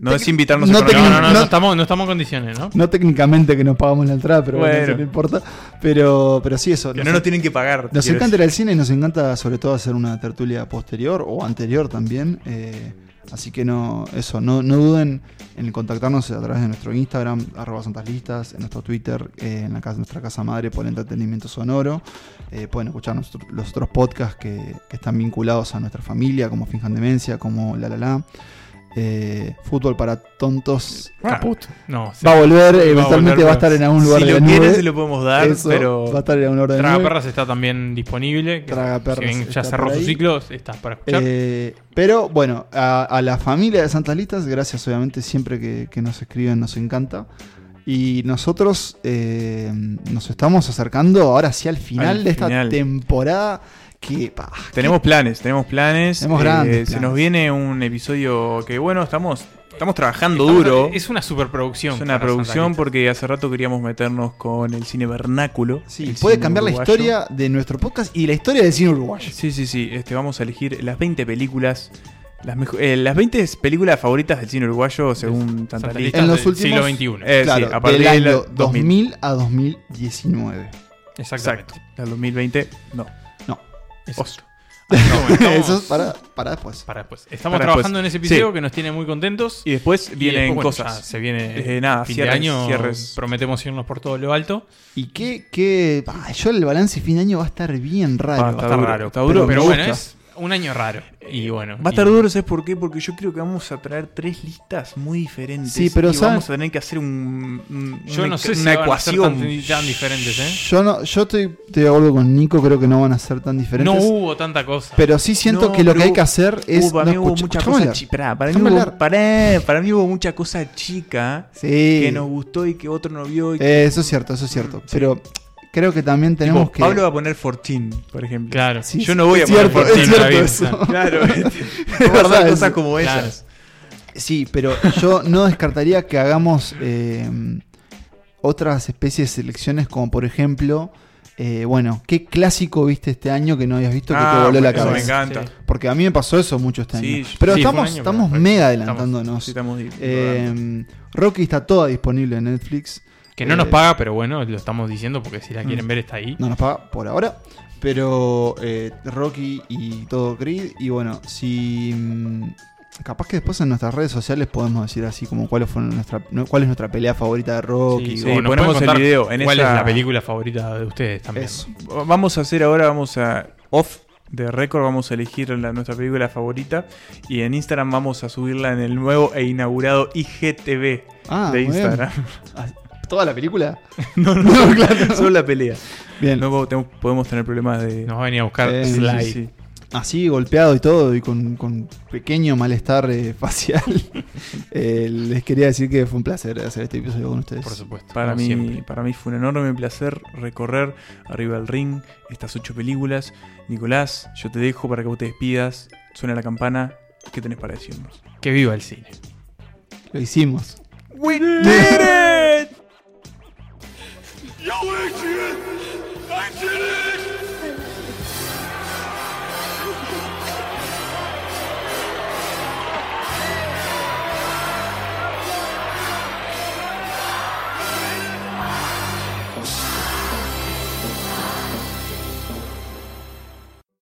No Tec- es invitarnos no a No, no, no, no, no- estamos, no estamos en condiciones, ¿no? no técnicamente que nos pagamos la entrada, pero bueno, Bueno. eso no importa. Pero, pero sí, eso. Que nos- no nos tienen que pagar. Nos encanta ir al cine y nos encanta sobre todo hacer una tertulia posterior o anterior también. eh, así que no, eso, no, no duden en contactarnos a través de nuestro Instagram, arroba santaslistas, en nuestro Twitter, eh, en la casa, nuestra casa madre por entretenimiento sonoro. Eh, pueden escuchar nuestro- los otros podcasts que, que están vinculados a nuestra familia, como Finjan Demencia, como La La La. Eh, fútbol para tontos. Caput. No, sí. Va a volver, Va a eventualmente volver, va a estar en algún lugar Si de lo la quieren, nube. se lo podemos dar, Eso, pero. va a estar en algún lugar de la Traga nube. Perras está también disponible. Traga si Perras bien ya está cerró por su ahí. ciclo, estás para escuchar. Eh, pero bueno, a, a la familia de Santas Listas, gracias obviamente siempre que, que nos escriben, nos encanta. Y nosotros eh, nos estamos acercando ahora sí al final Al de esta final. temporada que... pa, Tenemos planes, tenemos planes. Tenemos eh, grandes Se planes. nos viene un episodio que, bueno, estamos, estamos trabajando Estamos- duro. Es una superproducción. Es una producción porque hace rato queríamos meternos con el cine vernáculo. sí, puede cambiar la historia de nuestro podcast y la historia del cine uruguayo. Sí, sí, sí. Este, vamos a elegir las 20 películas. Las, mejo- eh, las 20 películas favoritas del cine uruguayo según Lista En los del últimos- siglo XXI. Eh, claro, sí, a partir del del año 2000. 2000 a 2019. Exactamente. Exacto. El 2020, no. No, Exacto. Que bueno, estamos- eso es para, para después. para después. Estamos Para trabajando después. en ese episodio Sí. que nos tiene muy contentos. Y después Y vienen después, bueno, cosas. ya se viene Eh, nada, fin cierres, de año. cierres. Prometemos irnos por todo lo alto. Y que, que pa, yo el balance fin de año va a estar bien raro. Va a Va a Está estar duro, raro. está duro, pero me bueno, gusta. es un año raro. Y bueno. Va a y- estar duro, ¿sabes por qué? Porque yo creo que vamos a traer tres listas muy diferentes. Sí, pero y vamos a tener que hacer un, un- Yo una, no sé si una van a ser ecuación. tan, tan diferentes, ¿eh? Yo no, yo estoy, de acuerdo con Nico, creo que no van a ser tan diferentes. No hubo tanta cosa. pero sí siento No, que lo que pero hay que hacer es. Uh, para, no, mí hubo mucha cosa para, mí hubo, para mí hubo mucha cosa chica Sí. que nos gustó y que otro no vio. y que- Eh, eso es cierto, eso es cierto. Mm, sí. Creo que también Tipo, tenemos que. Pablo va a poner 14, por ejemplo. Claro. Sí, Yo no voy a poner 14 es cierto eso. Claro, este, Es vamos a verdad hacer cosas como Claro. esas. Sí, pero yo no descartaría que hagamos eh, otras especies de selecciones, como por ejemplo. eh, bueno, ¿qué clásico viste este año que no habías visto que te Ah, voló la eso me cabeza? encanta. Sí. Porque a mí me pasó eso mucho este Sí, año. sí, Pero sí, estamos, año, estamos pero- mega estamos- adelantándonos. Sí, estamos Eh, Rocky está toda disponible en Netflix. Que no Eh, nos paga, pero bueno, lo estamos diciendo porque si la quieren Mm. ver está ahí. No nos paga por ahora. Pero eh, Rocky y todo Creed. Y bueno, si. mm, Capaz que después en nuestras redes sociales podemos decir así como cuál, fue nuestra, cuál es nuestra pelea favorita de Rocky. Sí, o ponemos el video en ¿Cuál esa- es la película favorita de ustedes también? Eso. Vamos a hacer ahora, vamos a off de récord, vamos a elegir la- nuestra película favorita y en Instagram vamos a subirla en el nuevo e inaugurado IGTV Ah, de muy bien. ¿Toda la película? no, no, claro. solo la pelea. Bien. Luego tenemos- podemos tener problemas de... Nos va a venir a buscar Eh, sí, sí. así golpeado y todo, y con, con pequeño malestar eh, facial, eh, les quería decir que fue un placer hacer este episodio con ustedes. Por supuesto. Para mí, siempre. para mí fue un enorme placer recorrer arriba del ring estas ocho películas. Nicolás, yo te dejo para que vos te despidas. Suena la campana. ¿Qué tenés para decirnos? Que viva el cine. Lo hicimos. We did it! Yo, Adrian! I did it!